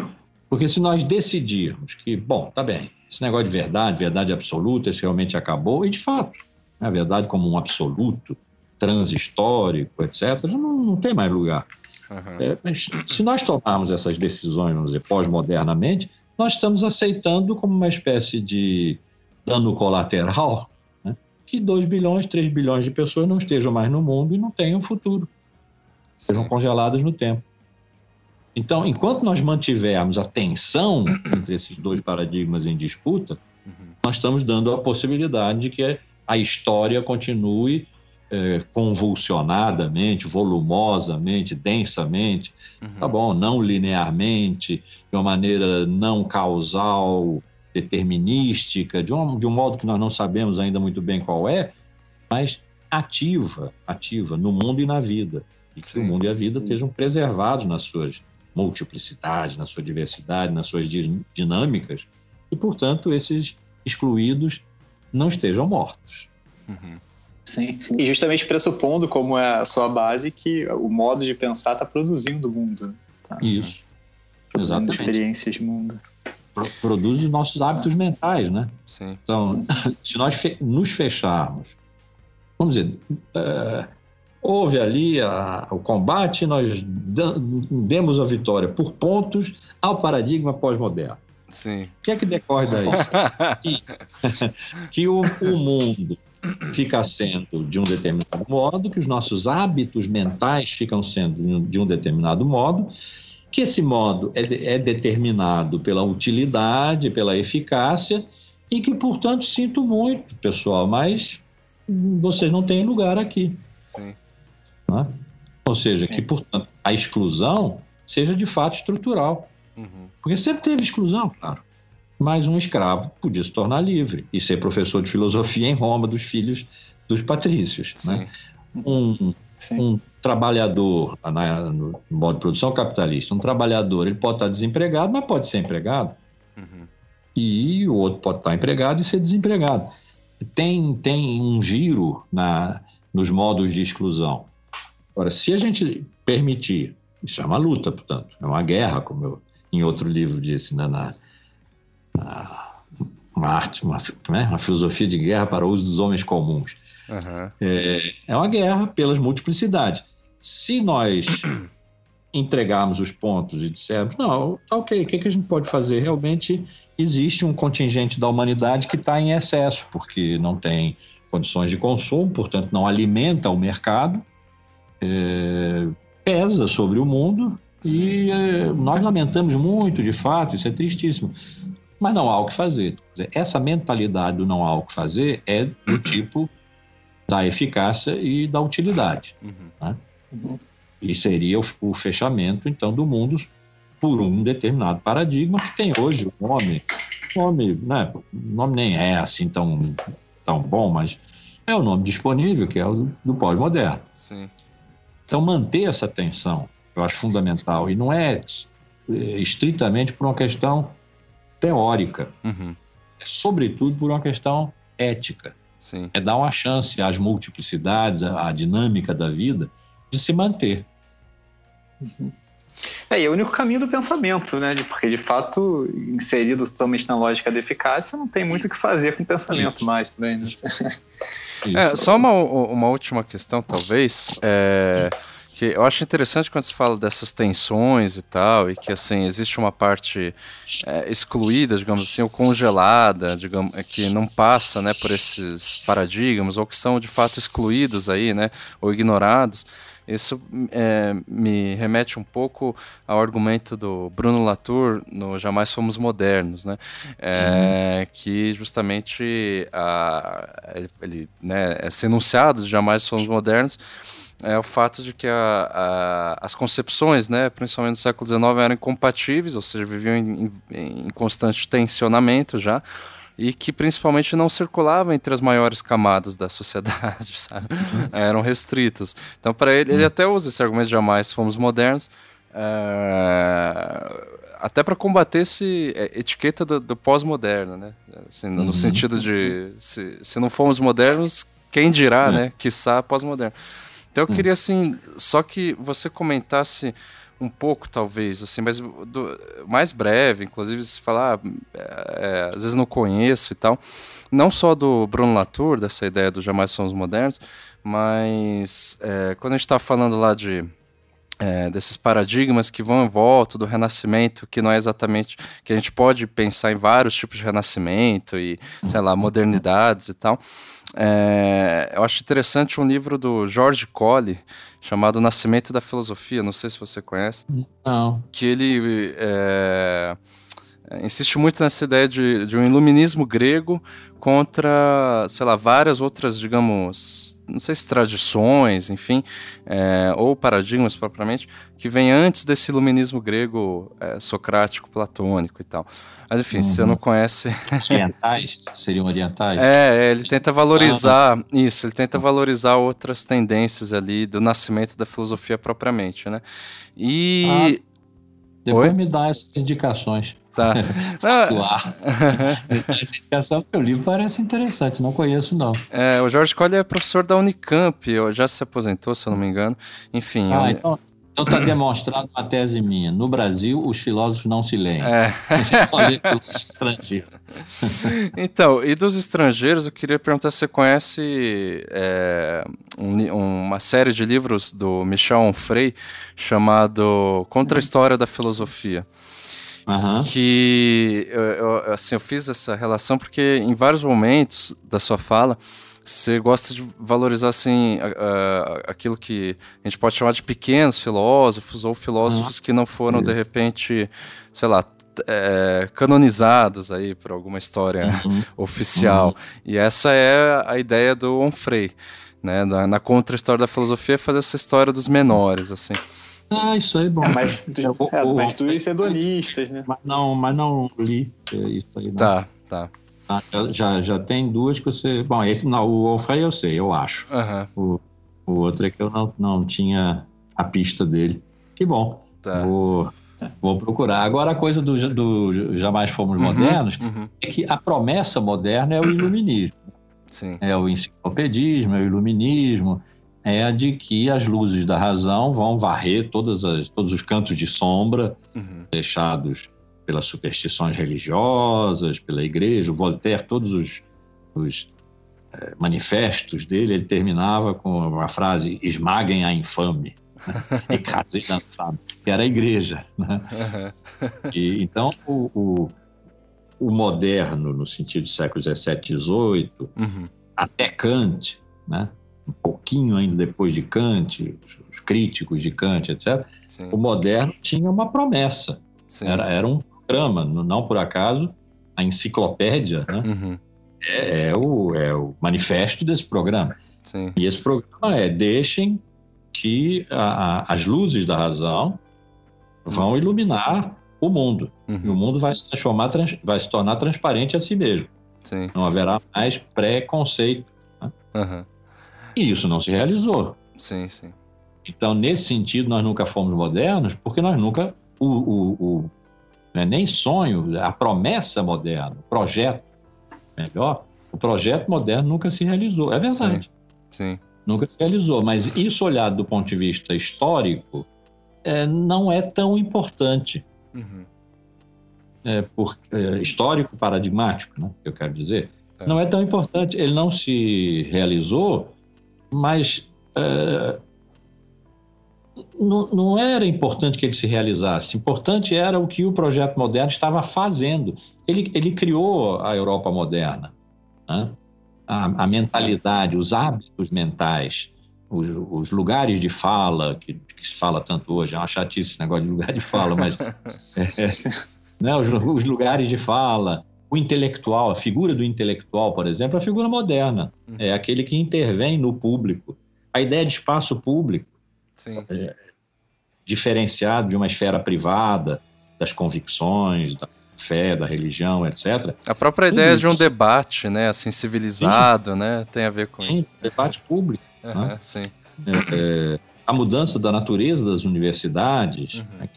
Porque se nós decidirmos que, bom, tá bem, esse negócio de verdade, verdade absoluta, esse realmente acabou, e de fato, a verdade como um absoluto, transhistórico, etc., não, não tem mais lugar. Uhum. É, mas se nós tomarmos essas decisões, vamos dizer, pós-modernamente, nós estamos aceitando como uma espécie de dano colateral né, que 2 bilhões, 3 bilhões de pessoas não estejam mais no mundo e não tenham futuro, sejam congeladas no tempo. Então, enquanto nós mantivermos a tensão [clears throat] entre esses dois paradigmas em disputa, uhum. nós estamos dando a possibilidade de que a história continue é, convulsionadamente, volumosamente, densamente, uhum. tá bom? Não linearmente, de uma maneira não causal, determinística, de um, de um modo que nós não sabemos ainda muito bem qual é, mas ativa, ativa no mundo e na vida. E que Sim. o mundo e a vida estejam preservados nas suas multiplicidade, na sua diversidade, nas suas dinâmicas, e, portanto, esses excluídos não estejam mortos. Uhum. Sim, e justamente pressupondo como é a sua base que o modo de pensar está produzindo o mundo. Tá? Isso, produzindo exatamente. experiências de mundo. Pro, produz os nossos hábitos mentais, né? Sim. Então, [laughs] se nós fe nos fecharmos, vamos dizer, uh, houve ali a, o combate, nós demos a vitória por pontos ao paradigma pós-moderno. Sim. O que é que decorre daí? [laughs] que, [laughs] que o, o, mundo fica sendo de um determinado modo, que os nossos hábitos mentais ficam sendo de um determinado modo, que esse modo é, é determinado pela utilidade, pela eficácia, e que, portanto, sinto muito, pessoal, mas vocês não têm lugar aqui. Sim. Né? Ou seja, que, portanto, a exclusão seja de fato estrutural. Uhum. Porque sempre teve exclusão, claro. Mas um escravo podia se tornar livre e ser professor de filosofia em Roma dos filhos dos patrícios. Né? Um, um trabalhador, na, no modo de produção capitalista, um trabalhador, ele pode estar desempregado, mas pode ser empregado. Uhum. E o outro pode estar empregado e ser desempregado. Tem, tem um giro na, nos modos de exclusão. Agora, se a gente permitir, isso é uma luta, portanto, é uma guerra, como eu em outro livro disse, né, na, na uma arte, uma, né, uma filosofia de guerra para o uso dos homens comuns. Uhum. É, é uma guerra pelas multiplicidades. Se nós [clears throat] entregarmos os pontos e dissermos, não, tá ok, o que, que a gente pode fazer? Realmente existe um contingente da humanidade que está em excesso, porque não tem condições de consumo, portanto não alimenta o mercado, é, pesa sobre o mundo Sim. e é, nós lamentamos muito, de fato, isso é tristíssimo. Mas não há o que fazer. Essa mentalidade do não há o que fazer é do tipo da eficácia e da utilidade. Uhum. Né? Uhum. E seria o, o, fechamento, então, do mundo por um determinado paradigma que tem hoje o nome. O nome, né, o nome nem é assim tão, tão bom, mas é o nome disponível, que é o do, do pós-moderno. Então, manter essa tensão, eu acho fundamental. E não é é, estritamente por uma questão teórica, uhum. é sobretudo por uma questão ética. Sim. É dar uma chance às multiplicidades, à, à dinâmica da vida de se manter. Uhum. É, e é o único caminho do pensamento, né? Porque, de fato, inserido totalmente na lógica da eficácia, não tem muito o que fazer com o pensamento Isso. mais também, né? É, só uma, uma última questão, talvez. É, que eu acho interessante quando se fala dessas tensões e tal, e que assim existe uma parte é, excluída, digamos assim, ou congelada, digamos, que não passa, né, por esses paradigmas, ou que são de fato excluídos aí, né, ou ignorados. Isso é, me remete um pouco ao argumento do Bruno Latour no Jamais Fomos Modernos, né? É, uhum. Que justamente a, ele né, é enunciado de Jamais Fomos Modernos é o fato de que a, a, as concepções, né, principalmente no século XIX, eram incompatíveis, ou seja, viviam em, em, em constante tensionamento já e que principalmente não circulavam entre as maiores camadas da sociedade, [laughs] sabe? Eram restritos. Então, para ele, ele até usa esse argumento jamais fomos modernos, é... até para combater esse é, etiqueta do, do pós-moderno, né? Assim, no, uhum. sentido de se, se não fomos modernos, quem dirá, é. né? Quiçá pós-moderno. Então eu hum. queria assim, só que você comentasse um pouco, talvez, assim, mas do, mais breve, inclusive, se falar, é, é, às vezes não conheço e tal, não só do Bruno Latour, dessa ideia do Jamais Somos Modernos, mas é, quando a gente está falando lá de é, desses paradigmas que vão em volta do renascimento, que não é exatamente que a gente pode pensar em vários tipos de renascimento e, sei lá, modernidades e tal. É, eu acho interessante um livro do George Colley chamado Nascimento da Filosofia. Não sei se você conhece. Não. Que ele é, insiste muito nessa ideia de, de um iluminismo grego contra, sei lá, várias outras, digamos, não sei se tradições, enfim, é, ou paradigmas propriamente, que vem antes desse iluminismo grego é, socrático, platônico e tal. Mas enfim, uhum. se você não conhece. Orientais? Seriam orientais? É, é, ele tenta valorizar. Isso, ele tenta valorizar outras tendências ali do nascimento da filosofia propriamente, né? E. Ah, depois Oi? me dá essas indicações. [laughs] Tá. ah. [laughs] Essa indicação, porque o livro parece interessante, não conheço não. É, o Jorge Colli é professor da Unicamp, já se aposentou, se eu não me engano. Enfim. Ah, então, então está demonstrado uma tese minha. No Brasil, os filósofos não se leem. É. Só lê pelos estrangeiros. [laughs] Então, e dos estrangeiros, eu queria perguntar se você conhece é, um, uma série de livros do Michel Onfray chamado Contra a História da Filosofia. Uhum. Que eu, eu, assim, eu fiz essa relação porque em vários momentos da sua fala você gosta de valorizar assim aquilo que a gente pode chamar de pequenos filósofos ou filósofos uhum. que não foram Isso. de repente, sei lá, é, canonizados aí por alguma história uhum. [laughs] oficial. Uhum. E essa é a ideia do Onfray, né? Na, na contra-história da filosofia, é fazer essa história dos menores, assim. Ah, isso aí é bom. É, mas, é, mas tu isso é hedonistas, né? Mas não, mas não li é isso aí. Não. Tá, tá. Ah, já, já tem duas que você. Bom, esse não, o Alfred eu sei, eu acho. Uhum. O, o outro é que eu não, não tinha a pista dele. Que bom. Tá. Vou, vou procurar. Agora, a coisa do, do Jamais Fomos uhum, Modernos uhum. é que a promessa moderna é o iluminismo. Sim. É o enciclopedismo, é o iluminismo é a de que as luzes da razão vão varrer todas as, todos os cantos de sombra uhum. deixados pelas superstições religiosas, pela igreja. O Voltaire, todos os, os é, manifestos dele, ele terminava com uma frase: esmaguem a infame. [laughs] e casem infame, que era a igreja. Né? Uhum. E, então, o, o, o, moderno, no sentido do século XVII, XVIII, uhum. até Kant, né? Um pouquinho ainda depois de Kant, os críticos de Kant, etc., Sim. o moderno tinha uma promessa. Era, era um programa, não por acaso, a enciclopédia né, uhum. é, é, o, é o manifesto desse programa. Sim. E esse programa é: deixem que a, a, as luzes da razão vão iluminar o mundo. Uhum. E o mundo vai se transformar, trans, vai se tornar transparente a si mesmo. Sim. Não haverá mais preconceito. Né? Uhum. E isso não se realizou. Sim, sim. Então, nesse sentido, nós nunca fomos modernos, porque nós nunca o, o, o não é nem sonho, a promessa moderna, o projeto, melhor, o projeto moderno nunca se realizou. É verdade. Sim. Sim. Nunca se realizou. Mas isso olhado do ponto de vista histórico, é, não é tão importante. Uhum. É, por, é, histórico paradigmático, né, eu quero dizer. É. Não é tão importante. Ele não se realizou, mas é, não, não, era importante que ele se realizasse. Importante era o que o projeto moderno estava fazendo. Ele, ele criou a Europa moderna. Né? A, a, mentalidade, os hábitos mentais, os, os lugares de fala, que, que, se fala tanto hoje, é uma chatice esse negócio de lugar de fala, mas. [laughs] é, né? os, os lugares de fala, o intelectual, a figura do intelectual, por exemplo, é a figura moderna. Uhum. É aquele que intervém no público. A ideia de espaço público é, diferenciado de uma esfera privada, das convicções, da fé, da religião, etc. A própria Tudo ideia isso. de um debate, né, assim, civilizado, sim. né, tem a ver com sim, isso. debate público. [laughs] Uhum, né? Sim. É, é, a mudança da natureza das universidades. Uhum. Né?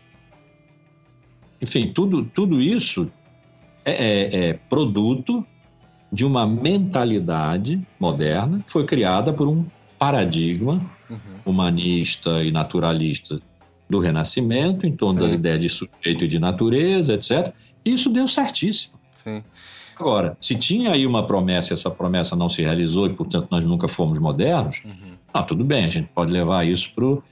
Enfim, tudo, tudo isso é, é, é, produto de uma mentalidade moderna que foi criada por um paradigma uhum. humanista e naturalista do Renascimento, em torno Sim. das ideias de sujeito e de natureza, etc. E isso deu certíssimo. Sim. Agora, se tinha aí uma promessa e essa promessa não se realizou e, portanto, nós nunca fomos modernos, uhum. ah, tudo bem, a gente pode levar isso para o,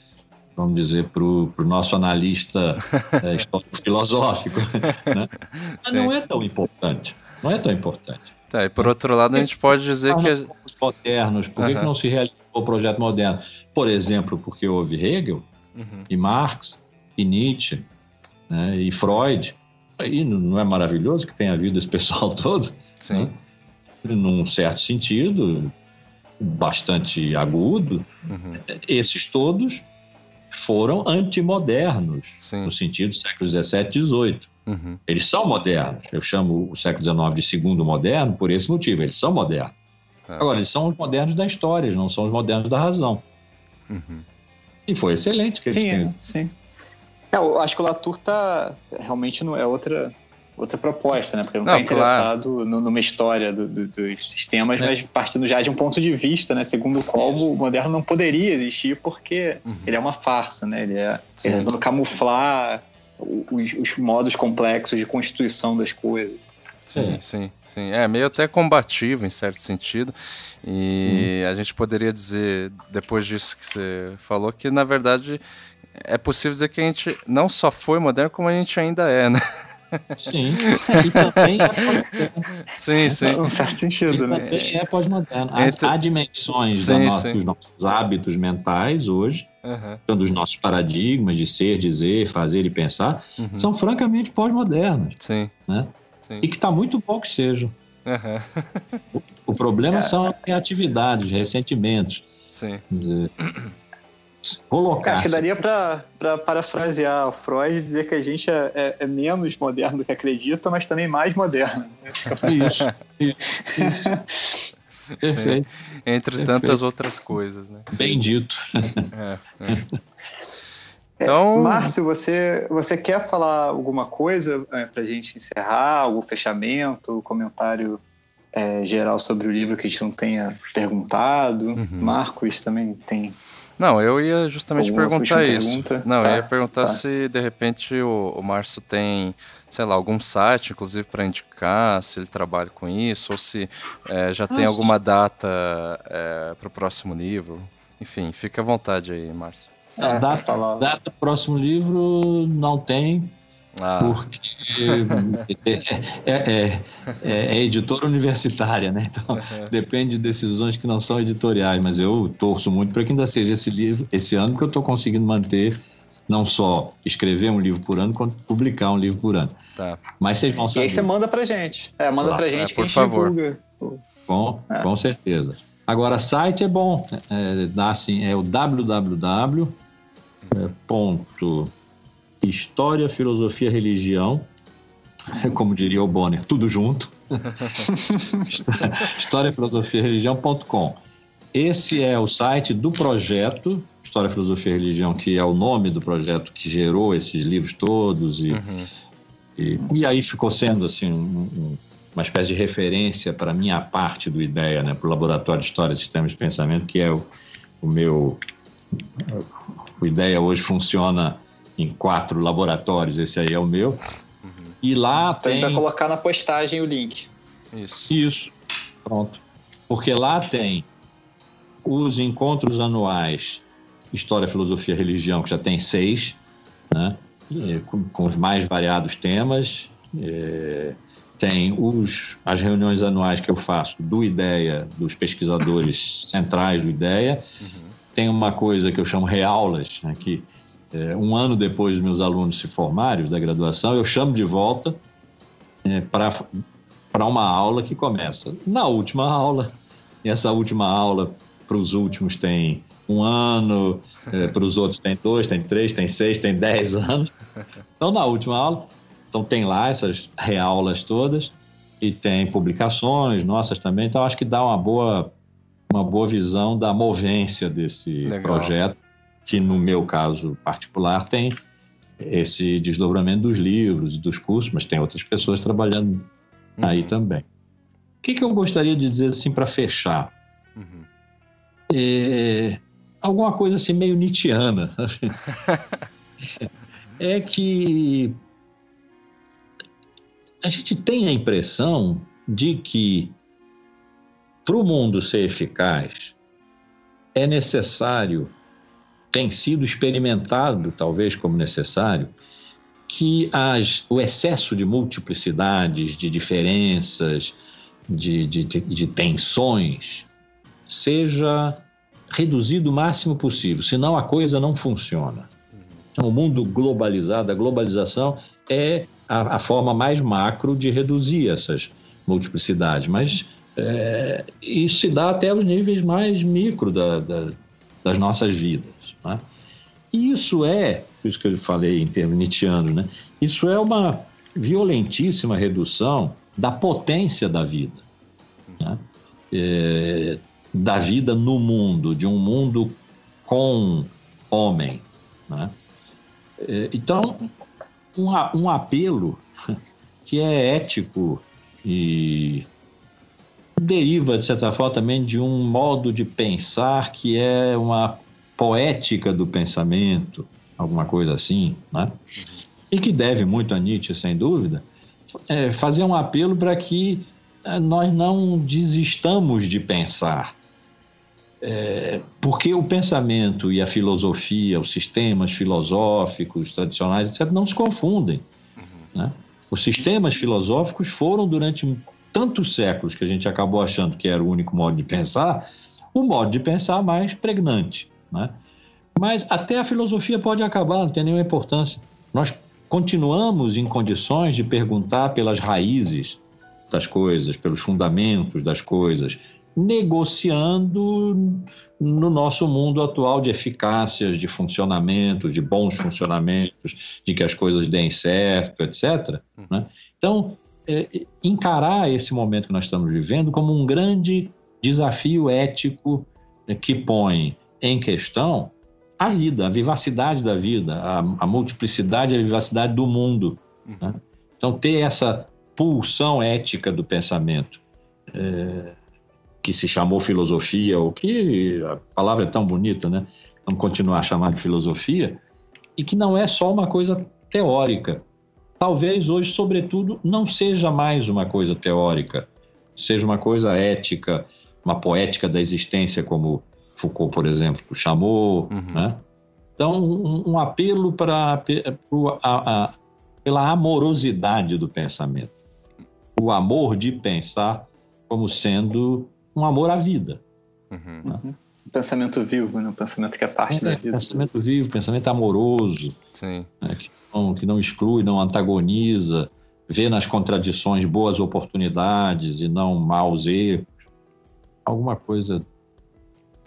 vamos dizer, para o nosso analista [laughs] é, histórico-filosófico. Né? [laughs] Mas não é tão importante. Não é tão importante. Tá, e por outro lado, a gente pode dizer que. Modernos, por que, uhum. que não se realizou o projeto moderno? Por exemplo, porque houve Hegel, uhum. e Marx, e Nietzsche, né, e Freud. Aí não é maravilhoso que tenha havido esse pessoal [laughs] todo? Sim. Né? Num certo sentido, bastante agudo. Uhum. Esses todos foram antimodernos, Sim. no sentido do século XVII e XVIII. Uhum. Eles são modernos. Eu chamo o século XIX de segundo moderno por esse motivo. Eles são modernos. É. Agora, eles são os modernos da história, não são os modernos da razão. Uhum. E foi excelente que sim, eles é, sim. É, eu acho que o Latour tá realmente não é outra outra proposta, né? Porque não está interessado claro. no, numa história do, do, dos sistemas, é. mas partindo já de um ponto de vista, né? Segundo o qual o moderno não poderia existir porque uhum. ele é uma farsa, né? Ele é é camuflar os, os, modos complexos de constituição das coisas. Sim, é. sim, sim. É meio até combativo em certo sentido. E hum. a gente poderia dizer, depois disso que você falou, que na verdade é possível dizer que a gente não só foi moderno, como a gente ainda é, né? Sim, e também é Sim, sim. Não faz sentido, né? Também é pós-moderno. Há, Entre... há, dimensões sim, no... dos nossos hábitos mentais hoje, uhum. dos nossos paradigmas de ser, dizer, fazer e pensar, uhum. são francamente pós-modernos. Sim. Né? sim. E que está muito bom que sejam. Uhum. o, o, problema [laughs] é. são atividades, ressentimentos. Sim. Dizer, colocar. Acho que daria para parafrasear o Freud e dizer que a gente é, é, é, menos moderno do que acredita, mas também mais moderno. Isso. isso. [laughs] Perfeito. Entre Perfeito. tantas outras coisas, né? Bem dito. É, é. Então... É, Márcio, você, você quer falar alguma coisa é, para a gente encerrar? Algum fechamento, comentário é, geral sobre o livro que a gente não tenha perguntado? Uhum. Marcos também tem não, eu ia justamente perguntar isso. Pergunta? Não, tá, eu ia perguntar tá. se de repente o, o Márcio tem, sei lá, algum site, inclusive, para indicar, se ele trabalha com isso, ou se é, já ah, tem sim. alguma data é, para o próximo livro. Enfim, fique à vontade aí, Márcio. É, data, data do próximo livro não tem, ah. Porque é, é, é, é, editora universitária, né? Então depende de decisões que não são editoriais, mas eu torço muito para que ainda seja esse livro esse ano, porque eu estou conseguindo manter não só escrever um livro por ano, quanto publicar um livro por ano. Tá. Mas vocês vão saber. E aí você manda para gente. É, manda para gente. É, por favor. Divulga. Com, é. com certeza. Agora, site é bom. É, dá assim, é o www. Ponto História, Filosofia, Religião, como diria o Bonner, tudo junto. [laughs] História, Filosofia, Religião.com. Esse é o site do projeto História, Filosofia e Religião, que é o nome do projeto que gerou esses livros todos. E, uhum. e, e, aí ficou sendo assim, um, uma espécie de referência para a minha parte do IDEA, né, para o Laboratório de História Sistemas de Pensamento, que é o, o meu. O IDEA hoje funciona em quatro laboratórios, esse aí é o meu. Uhum. E lá então tem. A gente vai colocar na postagem o link. Isso. Isso. Pronto. Porque lá tem os encontros anuais História, Filosofia e Religião, que já tem seis, né? com, com, os mais variados temas. É, tem os, as reuniões anuais que eu faço do IDEA, dos pesquisadores centrais do IDEA. Uhum. Tem uma coisa que eu chamo reaulas, né, que é, um ano depois dos meus alunos se formarem, da graduação, eu chamo de volta é, para uma aula que começa na última aula. E essa última aula, para os últimos, tem um ano, é, para os outros tem dois, tem três, tem seis, tem dez anos. Então, na última aula, então tem lá essas reaulas todas e tem publicações nossas também. Então, acho que dá uma boa, uma boa visão da movência desse Legal. projeto, que no meu caso particular tem esse desdobramento dos livros, dos cursos, mas tem outras pessoas trabalhando uhum. aí também. O que, que eu gostaria de dizer assim para fechar? Uhum. É, alguma coisa assim meio Nietzscheana. [laughs] é que a gente tem a impressão de que para o mundo ser eficaz é necessário, tem sido experimentado talvez como necessário, que as, o excesso de multiplicidades, de diferenças, de, de, de, de tensões seja reduzido o máximo possível, senão a coisa não funciona. Então, o mundo globalizado, a globalização é a, a forma mais macro de reduzir essas multiplicidades, mas é, isso se dá até os níveis mais micro da, da, das nossas vidas. Né? E isso é, por isso que eu falei em termos nietzschianos, né? isso é uma violentíssima redução da potência da vida. Né? É, da vida no mundo, de um mundo com homem. Né? É, então, um, um apelo [laughs] que é ético e deriva, de certa forma, também de um modo de pensar que é uma poética do pensamento, alguma coisa assim, né? e que deve muito a Nietzsche, sem dúvida, é fazer um apelo para que é, nós não desistamos de pensar, é, porque o pensamento e a filosofia, os sistemas filosóficos tradicionais, etc., não se confundem. Uhum. Né? Os sistemas filosóficos foram, durante tantos séculos que a gente acabou achando que era o único modo de pensar, o modo de pensar mais pregnante. Né? Mas até a filosofia pode acabar, não tem nenhuma importância. Nós continuamos em condições de perguntar pelas raízes das coisas, pelos fundamentos das coisas, negociando no nosso mundo atual de eficácias, de funcionamentos, de bons funcionamentos, de que as coisas deem certo, etc. Né? Então, é, encarar esse momento que nós estamos vivendo como um grande desafio ético né, que põe em questão a vida, a vivacidade da vida, a, a multiplicidade e a vivacidade do mundo. Né? Então, ter essa pulsão ética do pensamento. É, que se chamou filosofia, ou que a palavra é tão bonita, né? Vamos continuar a chamar de filosofia, e que não é só uma coisa teórica. Talvez hoje, sobretudo, não seja mais uma coisa teórica, seja uma coisa ética, uma poética da existência, como Foucault, por exemplo, chamou, uhum. né? Então, um, um apelo para pela amorosidade do pensamento. O amor de pensar como sendo um amor à vida. Uhum. Né? Um pensamento vivo, né? um pensamento que é parte é, da vida. Pensamento vivo, pensamento amoroso, né? que, não, que não exclui, não antagoniza, vê nas contradições boas oportunidades e não maus erros. Alguma coisa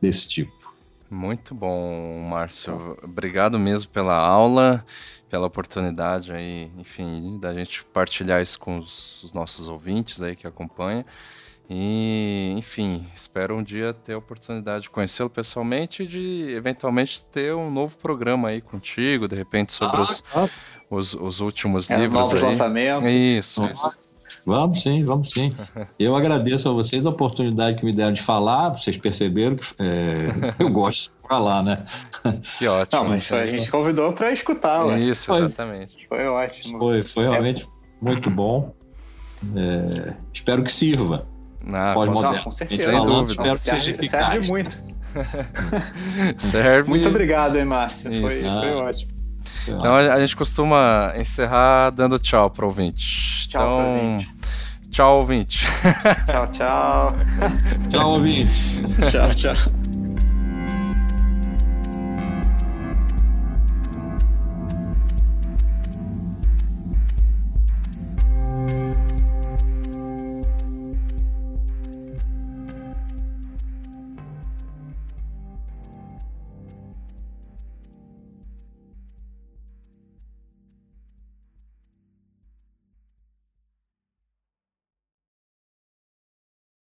desse tipo. Muito bom, Márcio. Obrigado mesmo pela aula, pela oportunidade aí, enfim, da gente partilhar isso com os, os nossos ouvintes aí que acompanham. E, enfim, espero um dia ter a oportunidade de conhecê-lo pessoalmente e de eventualmente ter um novo programa aí contigo, de repente sobre ah, os, ah. os, os, últimos é, livros. Novos aí. lançamentos. Isso, isso. Vamos sim, vamos sim. [laughs] Eu agradeço a vocês a oportunidade que me deram de falar. Vocês perceberam que é, eu [laughs] gosto de falar, né? Que ótimo. Não, mas a gente convidou para escutar. Ué. Isso, exatamente. Foi, foi ótimo. Foi, foi realmente é. muito bom. É, espero que sirva. Ah, Pós-moderno. Com certeza. Sem dúvida. Espero serve, que seja eficaz. Serve muito. [laughs] serve. Muito obrigado, hein, Márcio. Foi, foi ótimo. Então a gente costuma encerrar dando tchau para o ouvinte. Tchau então, pro ouvinte. Tchau, ouvinte. Tchau, tchau. tchau, ouvinte. tchau, tchau.